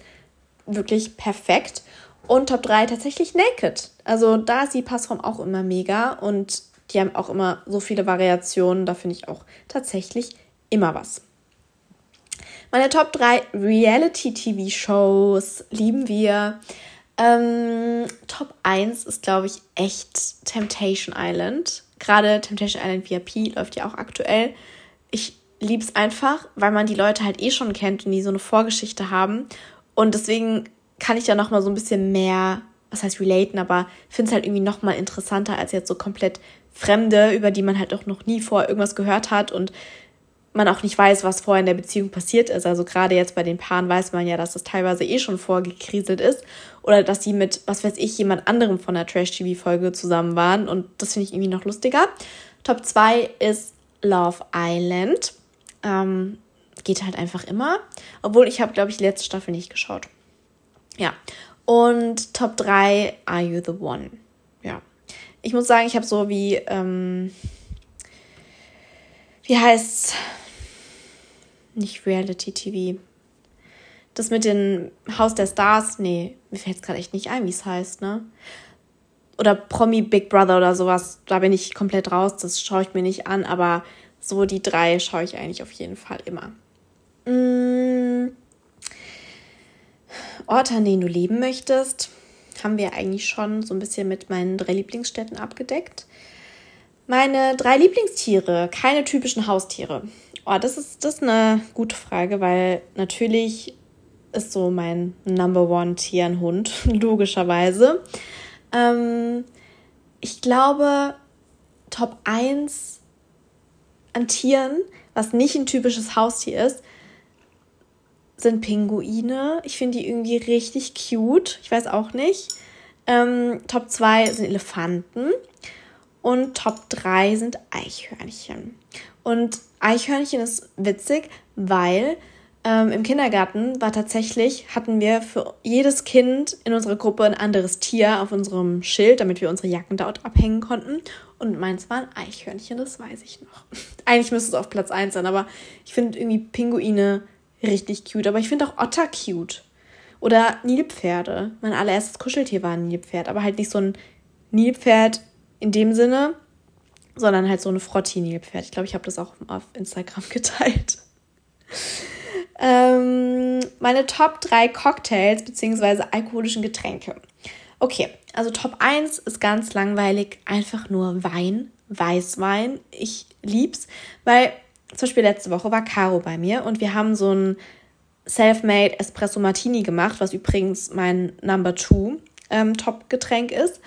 wirklich perfekt. Und Top 3 tatsächlich Naked. Also da ist die Passform auch immer mega und die haben auch immer so viele Variationen. Da finde ich auch tatsächlich immer was. Meine Top 3 Reality-TV-Shows lieben wir. Ähm, Top 1 ist, glaube ich, echt Temptation Island. Gerade Temptation Island VIP läuft ja auch aktuell. Ich liebe es einfach, weil man die Leute halt eh schon kennt und die so eine Vorgeschichte haben. Und deswegen kann ich da nochmal so ein bisschen mehr, was heißt relaten, aber finde es halt irgendwie nochmal interessanter als jetzt so komplett Fremde, über die man halt auch noch nie vor irgendwas gehört hat und man auch nicht weiß, was vorher in der Beziehung passiert ist. Also gerade jetzt bei den Paaren weiß man ja, dass das teilweise eh schon vorgekriselt ist oder dass sie mit, was weiß ich, jemand anderem von der Trash-TV-Folge zusammen waren und das finde ich irgendwie noch lustiger. Top 2 ist Love Island. Ähm, geht halt einfach immer. Obwohl ich habe, glaube ich, die letzte Staffel nicht geschaut. Ja. Und Top 3, Are You the One? Ja. Ich muss sagen, ich habe so wie, ähm, wie heißt's? Nicht Reality TV. Das mit dem Haus der Stars, nee, mir fällt es gerade echt nicht ein, wie es heißt, ne? Oder Promi Big Brother oder sowas, da bin ich komplett raus, das schaue ich mir nicht an, aber so die drei schaue ich eigentlich auf jeden Fall immer. Mmh. Ort, an denen du leben möchtest, haben wir eigentlich schon so ein bisschen mit meinen drei Lieblingsstädten abgedeckt. Meine drei Lieblingstiere, keine typischen Haustiere. Oh, das ist, das ist eine gute Frage, weil natürlich ist so mein Number One Tier ein Hund, logischerweise. Ähm, ich glaube, Top 1 an Tieren, was nicht ein typisches Haustier ist, sind Pinguine. Ich finde die irgendwie richtig cute. Ich weiß auch nicht. Ähm, Top 2 sind Elefanten. Und Top 3 sind Eichhörnchen. Und Eichhörnchen ist witzig, weil ähm, im Kindergarten war tatsächlich, hatten wir für jedes Kind in unserer Gruppe ein anderes Tier auf unserem Schild, damit wir unsere Jacken dort abhängen konnten. Und meins war ein Eichhörnchen, das weiß ich noch. Eigentlich müsste es auf Platz 1 sein, aber ich finde irgendwie Pinguine richtig cute. Aber ich finde auch Otter cute. Oder Nilpferde. Mein allererstes Kuscheltier war ein Nilpferd, aber halt nicht so ein Nilpferd in dem Sinne, sondern halt so eine Frotti-Nilpferd. Ich glaube, ich habe das auch auf Instagram geteilt. ähm, meine Top 3 Cocktails bzw. alkoholischen Getränke. Okay, also Top 1 ist ganz langweilig, einfach nur Wein, Weißwein. Ich lieb's, weil zum Beispiel letzte Woche war Caro bei mir und wir haben so ein Selfmade Espresso Martini gemacht, was übrigens mein Number Two ähm, Top-Getränk ist.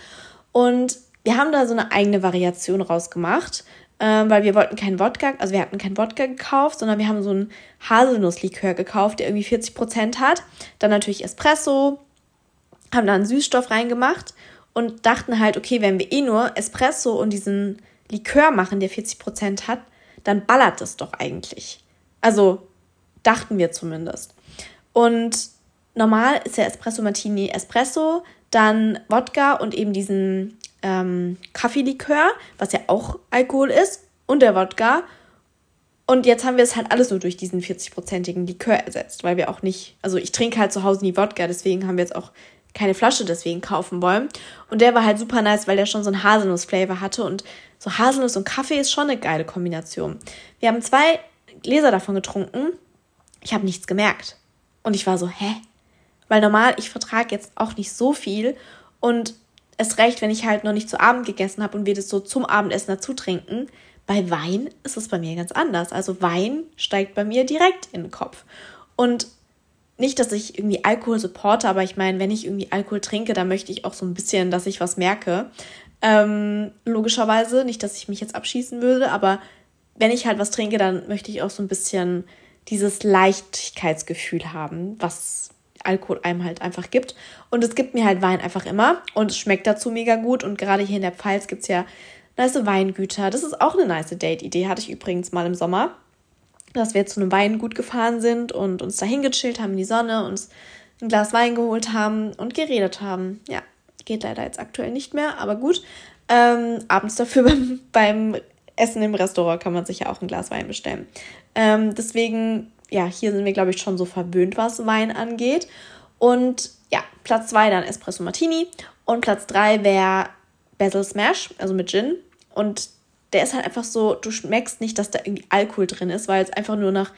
Und wir haben da so eine eigene Variation rausgemacht, ähm, weil wir wollten keinen Wodka, also wir hatten keinen Wodka gekauft, sondern wir haben so einen Haselnusslikör gekauft, der irgendwie 40 Prozent hat. Dann natürlich Espresso, haben da einen Süßstoff reingemacht und dachten halt, okay, wenn wir eh nur Espresso und diesen Likör machen, der 40 Prozent hat, dann ballert das doch eigentlich. Also Dachten wir zumindest. Und normal ist der Espresso Martini Espresso, dann Wodka und eben diesen ähm, Kaffeelikör, was ja auch Alkohol ist, und der Wodka. Und jetzt haben wir es halt alles nur durch diesen 40-prozentigen Likör ersetzt, weil wir auch nicht, also ich trinke halt zu Hause nie Wodka, deswegen haben wir jetzt auch keine Flasche deswegen kaufen wollen. Und der war halt super nice, weil der schon so einen Haselnuss-Flavor hatte und so Haselnuss und Kaffee ist schon eine geile Kombination. Wir haben zwei Gläser davon getrunken ich habe nichts gemerkt. Und ich war so, hä? Weil normal, ich vertrage jetzt auch nicht so viel und es reicht, wenn ich halt noch nicht zu Abend gegessen habe und wir das so zum Abendessen dazu trinken. Bei Wein ist es bei mir ganz anders. Also Wein steigt bei mir direkt in den Kopf. Und nicht, dass ich irgendwie Alkohol supporte, aber ich meine, wenn ich irgendwie Alkohol trinke, dann möchte ich auch so ein bisschen, dass ich was merke. Ähm, logischerweise, nicht, dass ich mich jetzt abschießen würde, aber wenn ich halt was trinke, dann möchte ich auch so ein bisschen dieses Leichtigkeitsgefühl haben, was Alkohol einem halt einfach gibt. Und es gibt mir halt Wein einfach immer und es schmeckt dazu mega gut. Und gerade hier in der Pfalz gibt es ja nice Weingüter. Das ist auch eine nice Date-Idee. Hatte ich übrigens mal im Sommer, dass wir zu einem Weingut gefahren sind und uns dahin gechillt haben in die Sonne, uns ein Glas Wein geholt haben und geredet haben. Ja, geht leider jetzt aktuell nicht mehr, aber gut. Ähm, abends dafür beim, beim Essen im Restaurant kann man sich ja auch ein Glas Wein bestellen. Ähm, deswegen, ja, hier sind wir, glaube ich, schon so verwöhnt, was Wein angeht. Und ja, Platz 2 dann Espresso Martini. Und Platz 3 wäre Basil Smash, also mit Gin. Und der ist halt einfach so, du schmeckst nicht, dass da irgendwie Alkohol drin ist, weil es einfach nur nach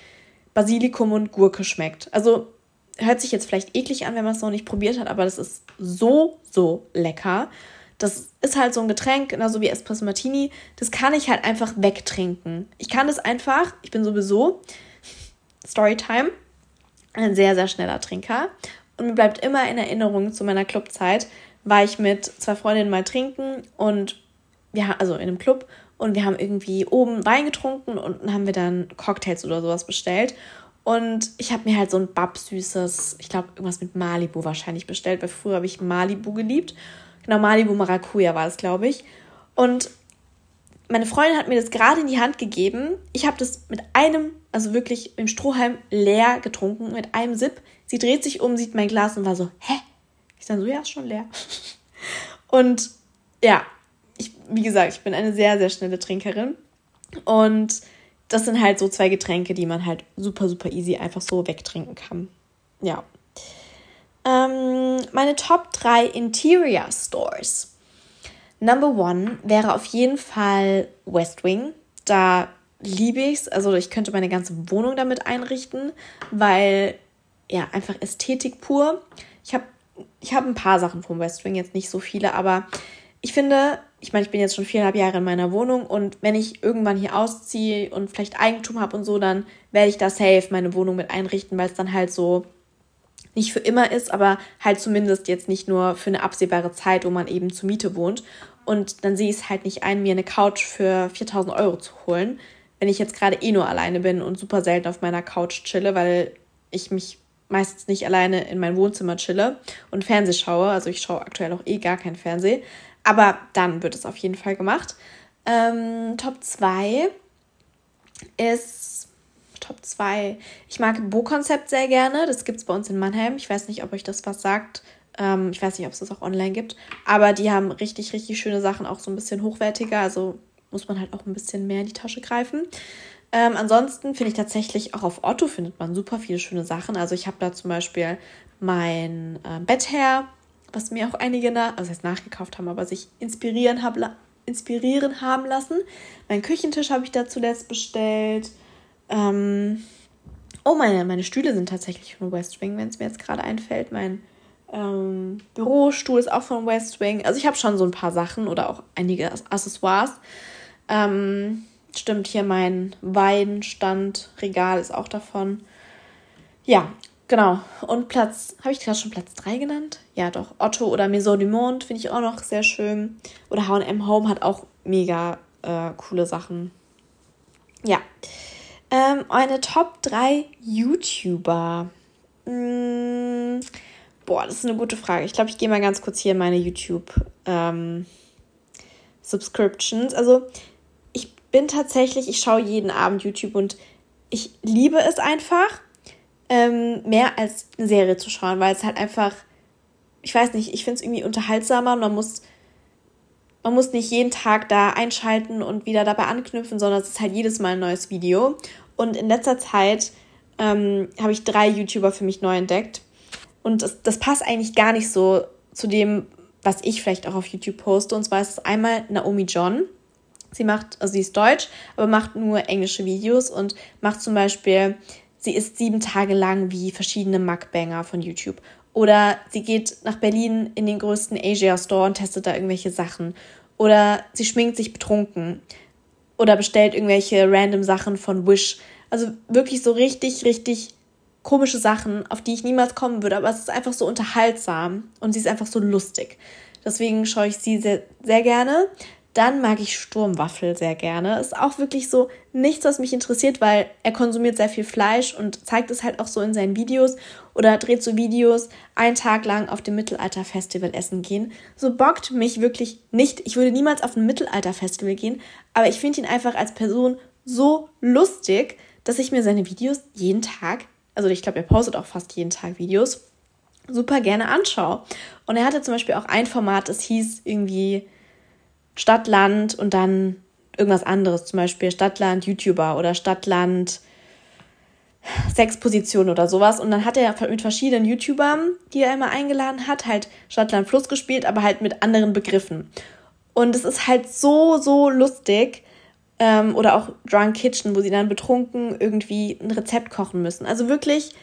Basilikum und Gurke schmeckt. Also hört sich jetzt vielleicht eklig an, wenn man es noch nicht probiert hat, aber das ist so, so lecker. Das ist halt so ein Getränk, genauso wie Espresso Martini. Das kann ich halt einfach wegtrinken. Ich kann das einfach, ich bin sowieso, Storytime, ein sehr, sehr schneller Trinker. Und mir bleibt immer in Erinnerung zu meiner Clubzeit, war ich mit zwei Freundinnen mal trinken und ja, also in einem Club und wir haben irgendwie oben Wein getrunken und haben wir dann Cocktails oder sowas bestellt. Und ich habe mir halt so ein Bab-süßes, ich glaube, irgendwas mit Malibu wahrscheinlich bestellt, weil früher habe ich Malibu geliebt. Genau, Malibu Maracuja war es, glaube ich. Und meine Freundin hat mir das gerade in die Hand gegeben. Ich habe das mit einem, also wirklich im Strohhalm leer getrunken, mit einem Sip. Sie dreht sich um, sieht mein Glas und war so, hä? Ich dann so, ja, ist schon leer. Und ja, ich, wie gesagt, ich bin eine sehr, sehr schnelle Trinkerin. Und das sind halt so zwei Getränke, die man halt super, super easy einfach so wegtrinken kann. Ja, ähm, meine Top 3 Interior Stores. Number one wäre auf jeden Fall West Wing. Da liebe ich es. Also ich könnte meine ganze Wohnung damit einrichten, weil ja, einfach Ästhetik pur. Ich habe ich hab ein paar Sachen vom West Wing, jetzt nicht so viele, aber ich finde, ich meine, ich bin jetzt schon viereinhalb Jahre in meiner Wohnung und wenn ich irgendwann hier ausziehe und vielleicht Eigentum habe und so, dann werde ich da safe meine Wohnung mit einrichten, weil es dann halt so nicht für immer ist, aber halt zumindest jetzt nicht nur für eine absehbare Zeit, wo man eben zur Miete wohnt. Und dann sehe ich es halt nicht ein, mir eine Couch für 4000 Euro zu holen, wenn ich jetzt gerade eh nur alleine bin und super selten auf meiner Couch chille, weil ich mich meistens nicht alleine in mein Wohnzimmer chille und Fernseh schaue. Also ich schaue aktuell auch eh gar kein Fernseh. Aber dann wird es auf jeden Fall gemacht. Ähm, Top 2 ist Top 2. Ich mag Bo-Konzept sehr gerne. Das gibt es bei uns in Mannheim. Ich weiß nicht, ob euch das was sagt. Ähm, ich weiß nicht, ob es das auch online gibt. Aber die haben richtig, richtig schöne Sachen, auch so ein bisschen hochwertiger. Also muss man halt auch ein bisschen mehr in die Tasche greifen. Ähm, ansonsten finde ich tatsächlich auch auf Otto findet man super viele schöne Sachen. Also ich habe da zum Beispiel mein äh, Bettherr, was mir auch einige na also heißt nachgekauft haben, aber sich inspirieren, hab, inspirieren haben lassen. Mein Küchentisch habe ich da zuletzt bestellt. Ähm oh, meine, meine Stühle sind tatsächlich von West Wing, wenn es mir jetzt gerade einfällt. Mein ähm, Bürostuhl ist auch von West Wing. Also ich habe schon so ein paar Sachen oder auch einige Accessoires. Ähm, stimmt, hier mein Weinstandregal ist auch davon. Ja, genau. Und Platz, habe ich gerade schon Platz 3 genannt? Ja, doch. Otto oder Maison du Monde finde ich auch noch sehr schön. Oder HM Home hat auch mega äh, coole Sachen. Ja. Ähm, eine Top 3 YouTuber. Hm, boah, das ist eine gute Frage. Ich glaube, ich gehe mal ganz kurz hier in meine YouTube ähm. Also, ich bin tatsächlich, ich schaue jeden Abend YouTube und ich liebe es einfach, ähm, mehr als eine Serie zu schauen, weil es halt einfach, ich weiß nicht, ich finde es irgendwie unterhaltsamer und man muss man muss nicht jeden Tag da einschalten und wieder dabei anknüpfen, sondern es ist halt jedes Mal ein neues Video. Und in letzter Zeit ähm, habe ich drei YouTuber für mich neu entdeckt. Und das, das passt eigentlich gar nicht so zu dem, was ich vielleicht auch auf YouTube poste. Und zwar ist es einmal Naomi John. Sie macht, also sie ist deutsch, aber macht nur englische Videos und macht zum Beispiel, sie isst sieben Tage lang wie verschiedene Mukbanger von YouTube. Oder sie geht nach Berlin in den größten Asia Store und testet da irgendwelche Sachen. Oder sie schminkt sich betrunken. Oder bestellt irgendwelche random Sachen von Wish. Also wirklich so richtig, richtig komische Sachen, auf die ich niemals kommen würde. Aber es ist einfach so unterhaltsam und sie ist einfach so lustig. Deswegen schaue ich sie sehr, sehr gerne. Dann mag ich Sturmwaffel sehr gerne. Ist auch wirklich so nichts, was mich interessiert, weil er konsumiert sehr viel Fleisch und zeigt es halt auch so in seinen Videos oder dreht so Videos, einen Tag lang auf dem Mittelalter-Festival essen gehen. So bockt mich wirklich nicht. Ich würde niemals auf ein Mittelalter-Festival gehen, aber ich finde ihn einfach als Person so lustig, dass ich mir seine Videos jeden Tag, also ich glaube, er postet auch fast jeden Tag Videos, super gerne anschaue. Und er hatte zum Beispiel auch ein Format, das hieß irgendwie Stadt, Land und dann irgendwas anderes, zum Beispiel Stadtland YouTuber oder Stadtland Sexposition oder sowas. Und dann hat er mit verschiedenen YouTubern, die er immer eingeladen hat, halt Stadtland Fluss gespielt, aber halt mit anderen Begriffen. Und es ist halt so, so lustig. Ähm, oder auch Drunk Kitchen, wo sie dann betrunken irgendwie ein Rezept kochen müssen. Also wirklich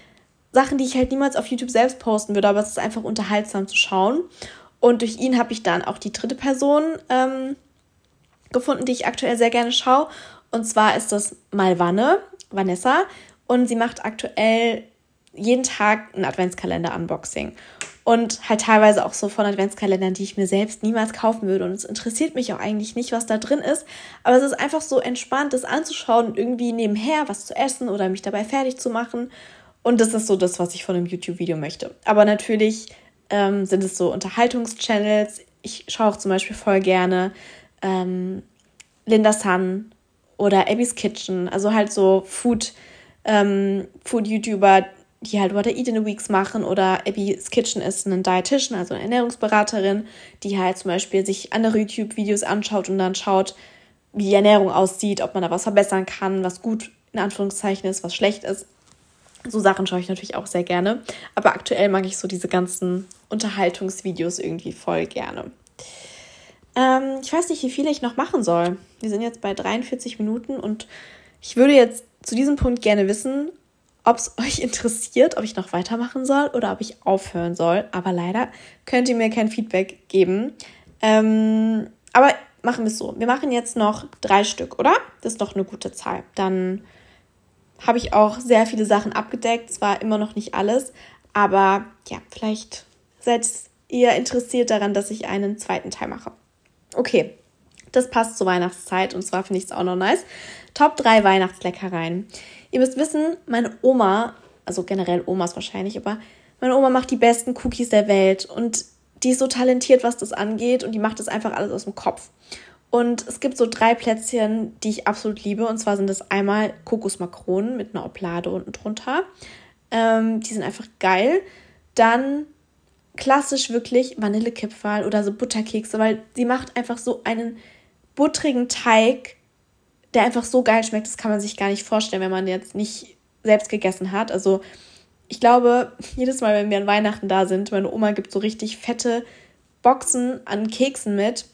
Sachen, die ich halt niemals auf YouTube selbst posten würde, aber es ist einfach unterhaltsam zu schauen. Und durch ihn habe ich dann auch die dritte Person ähm, gefunden, die ich aktuell sehr gerne schaue. Und zwar ist das Malvanne, Vanessa. Und sie macht aktuell jeden Tag ein Adventskalender-Unboxing. Und halt teilweise auch so von Adventskalendern, die ich mir selbst niemals kaufen würde. Und es interessiert mich auch eigentlich nicht, was da drin ist. Aber es ist einfach so entspannt, das anzuschauen und irgendwie nebenher was zu essen oder mich dabei fertig zu machen. Und das ist so das, was ich von einem YouTube-Video möchte. Aber natürlich ähm, sind es so Unterhaltungschannels. Ich schaue auch zum Beispiel voll gerne ähm, Linda Sun oder Abby's Kitchen, also halt so Food, ähm, Food-YouTuber, die halt What I Eat in a Weeks machen oder Abby's Kitchen ist eine Dietitian, also eine Ernährungsberaterin, die halt zum Beispiel sich andere YouTube-Videos anschaut und dann schaut, wie die Ernährung aussieht, ob man da was verbessern kann, was gut in Anführungszeichen ist, was schlecht ist. So Sachen schaue ich natürlich auch sehr gerne. Aber aktuell mag ich so diese ganzen Unterhaltungsvideos irgendwie voll gerne. Ähm, ich weiß nicht, wie viele ich noch machen soll. Wir sind jetzt bei 43 Minuten und ich würde jetzt zu diesem Punkt gerne wissen, ob es euch interessiert, ob ich noch weitermachen soll oder ob ich aufhören soll. Aber leider könnt ihr mir kein Feedback geben. Ähm, aber machen wir es so. Wir machen jetzt noch drei Stück, oder? Das ist doch eine gute Zahl. Dann habe ich auch sehr viele Sachen abgedeckt. Zwar immer noch nicht alles, aber ja, vielleicht seid ihr interessiert daran, dass ich einen zweiten Teil mache. Okay, das passt zur Weihnachtszeit und zwar finde ich es auch noch nice. Top 3 Weihnachtsleckereien. Ihr müsst wissen, meine Oma, also generell Omas wahrscheinlich, aber meine Oma macht die besten Cookies der Welt und die ist so talentiert, was das angeht und die macht das einfach alles aus dem Kopf. Und es gibt so drei Plätzchen, die ich absolut liebe. Und zwar sind das einmal Kokosmakronen mit einer Oblade unten drunter. Ähm, die sind einfach geil. Dann klassisch wirklich Vanillekipferl oder so Butterkekse, weil sie macht einfach so einen buttrigen Teig, der einfach so geil schmeckt. Das kann man sich gar nicht vorstellen, wenn man jetzt nicht selbst gegessen hat. Also ich glaube, jedes Mal, wenn wir an Weihnachten da sind, meine Oma gibt so richtig fette Boxen an Keksen mit,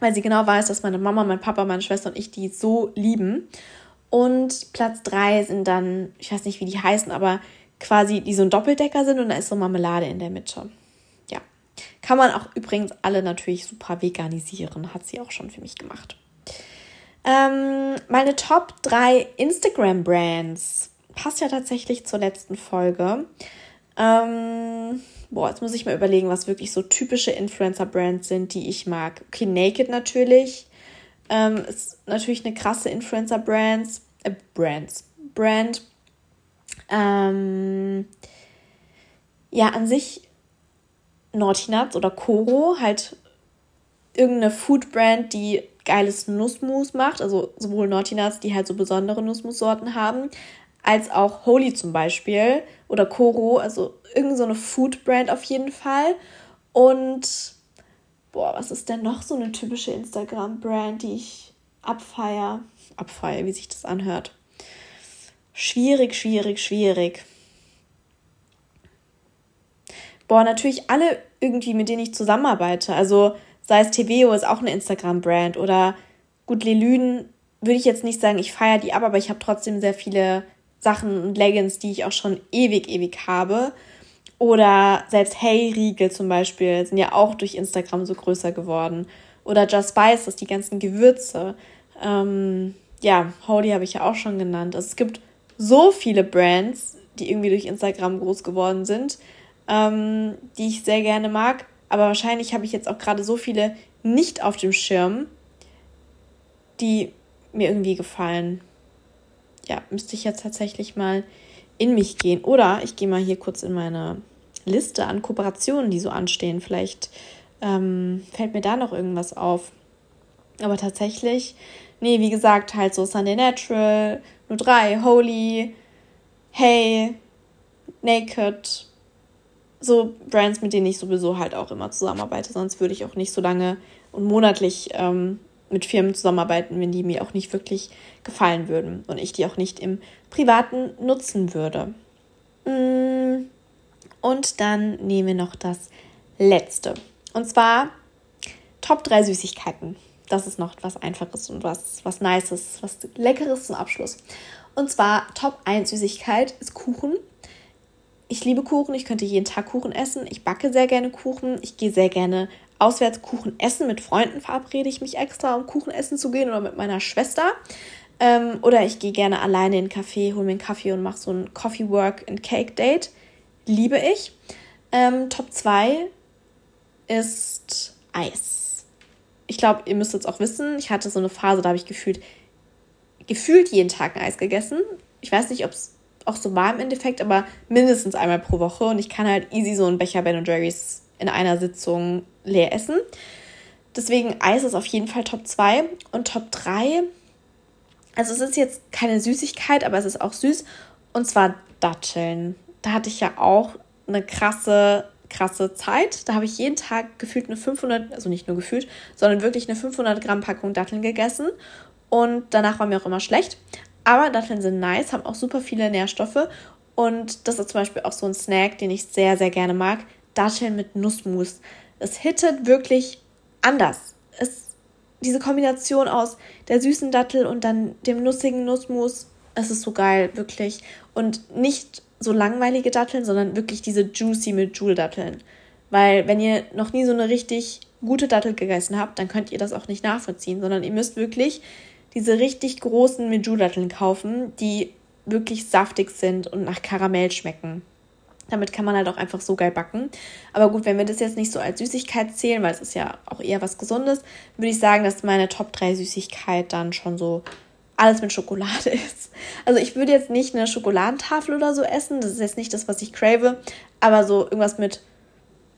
weil sie genau weiß, dass meine Mama, mein Papa, meine Schwester und ich die so lieben. Und Platz drei sind dann, ich weiß nicht, wie die heißen, aber quasi, die so ein Doppeldecker sind und da ist so Marmelade in der Mitte. Ja. Kann man auch übrigens alle natürlich super veganisieren, hat sie auch schon für mich gemacht. Ähm, meine Top 3 Instagram-Brands passt ja tatsächlich zur letzten Folge. Ähm, boah, jetzt muss ich mal überlegen, was wirklich so typische Influencer-Brands sind, die ich mag. Okay, Naked natürlich. Ähm, ist natürlich eine krasse Influencer-Brands. Äh, Brands. Brand. Ähm, ja, an sich Naughty Nuts oder Koro, halt irgendeine Food-Brand, die geiles Nussmus macht, also sowohl Naughty Nuts, die halt so besondere Nussmussorten haben, als auch Holy zum Beispiel oder Koro, also irgendeine so Food-Brand auf jeden Fall. Und boah, was ist denn noch so eine typische Instagram-Brand, die ich abfeier? Abfeier, wie sich das anhört. Schwierig, schwierig, schwierig. Boah, natürlich alle irgendwie, mit denen ich zusammenarbeite. Also sei es TVO ist auch eine Instagram-Brand oder gut, Lelüden würde ich jetzt nicht sagen, ich feiere die ab, aber ich habe trotzdem sehr viele Sachen und Leggings, die ich auch schon ewig, ewig habe. Oder selbst Hey Riegel zum Beispiel sind ja auch durch Instagram so größer geworden. Oder Just Spices, die ganzen Gewürze. Ähm, ja, Holy habe ich ja auch schon genannt. Also es gibt so viele Brands, die irgendwie durch Instagram groß geworden sind, ähm, die ich sehr gerne mag. Aber wahrscheinlich habe ich jetzt auch gerade so viele nicht auf dem Schirm, die mir irgendwie gefallen ja, müsste ich jetzt tatsächlich mal in mich gehen. Oder ich gehe mal hier kurz in meine Liste an Kooperationen, die so anstehen. Vielleicht ähm, fällt mir da noch irgendwas auf. Aber tatsächlich, nee, wie gesagt, halt so Sunday Natural, nur drei, Holy, Hey, Naked, so Brands, mit denen ich sowieso halt auch immer zusammenarbeite. Sonst würde ich auch nicht so lange und monatlich ähm, mit Firmen zusammenarbeiten, wenn die mir auch nicht wirklich gefallen würden und ich die auch nicht im Privaten nutzen würde. Mm, und dann nehmen wir noch das letzte. Und zwar Top 3 Süßigkeiten. Das ist noch was Einfaches und was, was Nices, was Leckeres zum Abschluss. Und zwar Top 1 Süßigkeit ist Kuchen. Ich liebe Kuchen, ich könnte jeden Tag Kuchen essen. Ich backe sehr gerne Kuchen. Ich gehe sehr gerne auswärts Kuchen essen. Mit Freunden verabrede ich mich extra, um Kuchen essen zu gehen oder mit meiner Schwester. Ähm, oder ich gehe gerne alleine in einen Café, hole mir einen Kaffee und mache so ein Coffee Work and Cake Date. Liebe ich. Ähm, Top 2 ist Eis. Ich glaube, ihr müsst jetzt auch wissen, ich hatte so eine Phase, da habe ich gefühlt, gefühlt jeden Tag ein Eis gegessen. Ich weiß nicht, ob es auch so war im Endeffekt, aber mindestens einmal pro Woche. Und ich kann halt easy so einen Becher Ben Jerry's in einer Sitzung leer essen. Deswegen Eis ist auf jeden Fall Top 2 und Top 3. Also es ist jetzt keine Süßigkeit, aber es ist auch süß. Und zwar Datteln. Da hatte ich ja auch eine krasse, krasse Zeit. Da habe ich jeden Tag gefühlt eine 500, also nicht nur gefühlt, sondern wirklich eine 500 Gramm Packung Datteln gegessen. Und danach war mir auch immer schlecht. Aber Datteln sind nice, haben auch super viele Nährstoffe. Und das ist zum Beispiel auch so ein Snack, den ich sehr, sehr gerne mag. Datteln mit Nussmus. Es hittet wirklich anders. Es, diese Kombination aus der süßen Dattel und dann dem nussigen Nussmus, es ist so geil, wirklich. Und nicht so langweilige Datteln, sondern wirklich diese juicy mit Joule-Datteln. Weil wenn ihr noch nie so eine richtig gute Dattel gegessen habt, dann könnt ihr das auch nicht nachvollziehen, sondern ihr müsst wirklich diese richtig großen Meju-Datteln kaufen, die wirklich saftig sind und nach Karamell schmecken. Damit kann man halt auch einfach so geil backen. Aber gut, wenn wir das jetzt nicht so als Süßigkeit zählen, weil es ist ja auch eher was Gesundes, würde ich sagen, dass meine Top 3 Süßigkeit dann schon so alles mit Schokolade ist. Also ich würde jetzt nicht eine Schokoladentafel oder so essen, das ist jetzt nicht das, was ich crave, aber so irgendwas mit,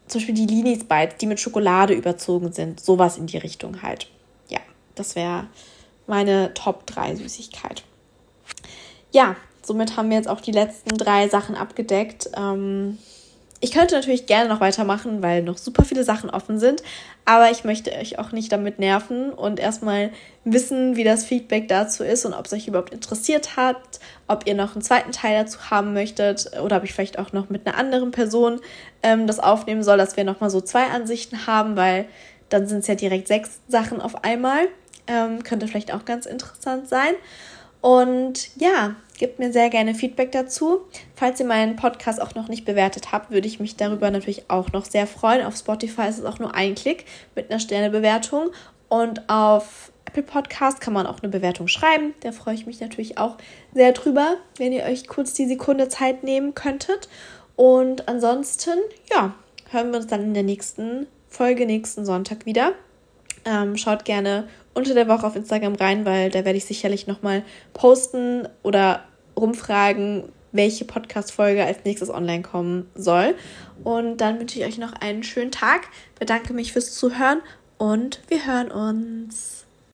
zum Beispiel die Linis Bites, die mit Schokolade überzogen sind, sowas in die Richtung halt. Ja, das wäre meine Top 3 Süßigkeit. Ja, somit haben wir jetzt auch die letzten drei Sachen abgedeckt. Ähm, ich könnte natürlich gerne noch weitermachen, weil noch super viele Sachen offen sind, aber ich möchte euch auch nicht damit nerven und erstmal wissen, wie das Feedback dazu ist und ob es euch überhaupt interessiert hat, ob ihr noch einen zweiten Teil dazu haben möchtet oder ob ich vielleicht auch noch mit einer anderen Person ähm, das aufnehmen soll, dass wir nochmal so zwei Ansichten haben, weil dann sind es ja direkt sechs Sachen auf einmal. Ähm, könnte vielleicht auch ganz interessant sein. Und ja, gebt mir sehr gerne Feedback dazu. Falls ihr meinen Podcast auch noch nicht bewertet habt, würde ich mich darüber natürlich auch noch sehr freuen. Auf Spotify ist es auch nur ein Klick mit einer Sternebewertung. Und auf Apple Podcast kann man auch eine Bewertung schreiben. Da freue ich mich natürlich auch sehr drüber, wenn ihr euch kurz die Sekunde Zeit nehmen könntet. Und ansonsten, ja, hören wir uns dann in der nächsten Folge nächsten Sonntag wieder. Ähm, schaut gerne unter der Woche auf Instagram rein, weil da werde ich sicherlich nochmal posten oder rumfragen, welche Podcast-Folge als nächstes online kommen soll. Und dann wünsche ich euch noch einen schönen Tag, bedanke mich fürs Zuhören und wir hören uns.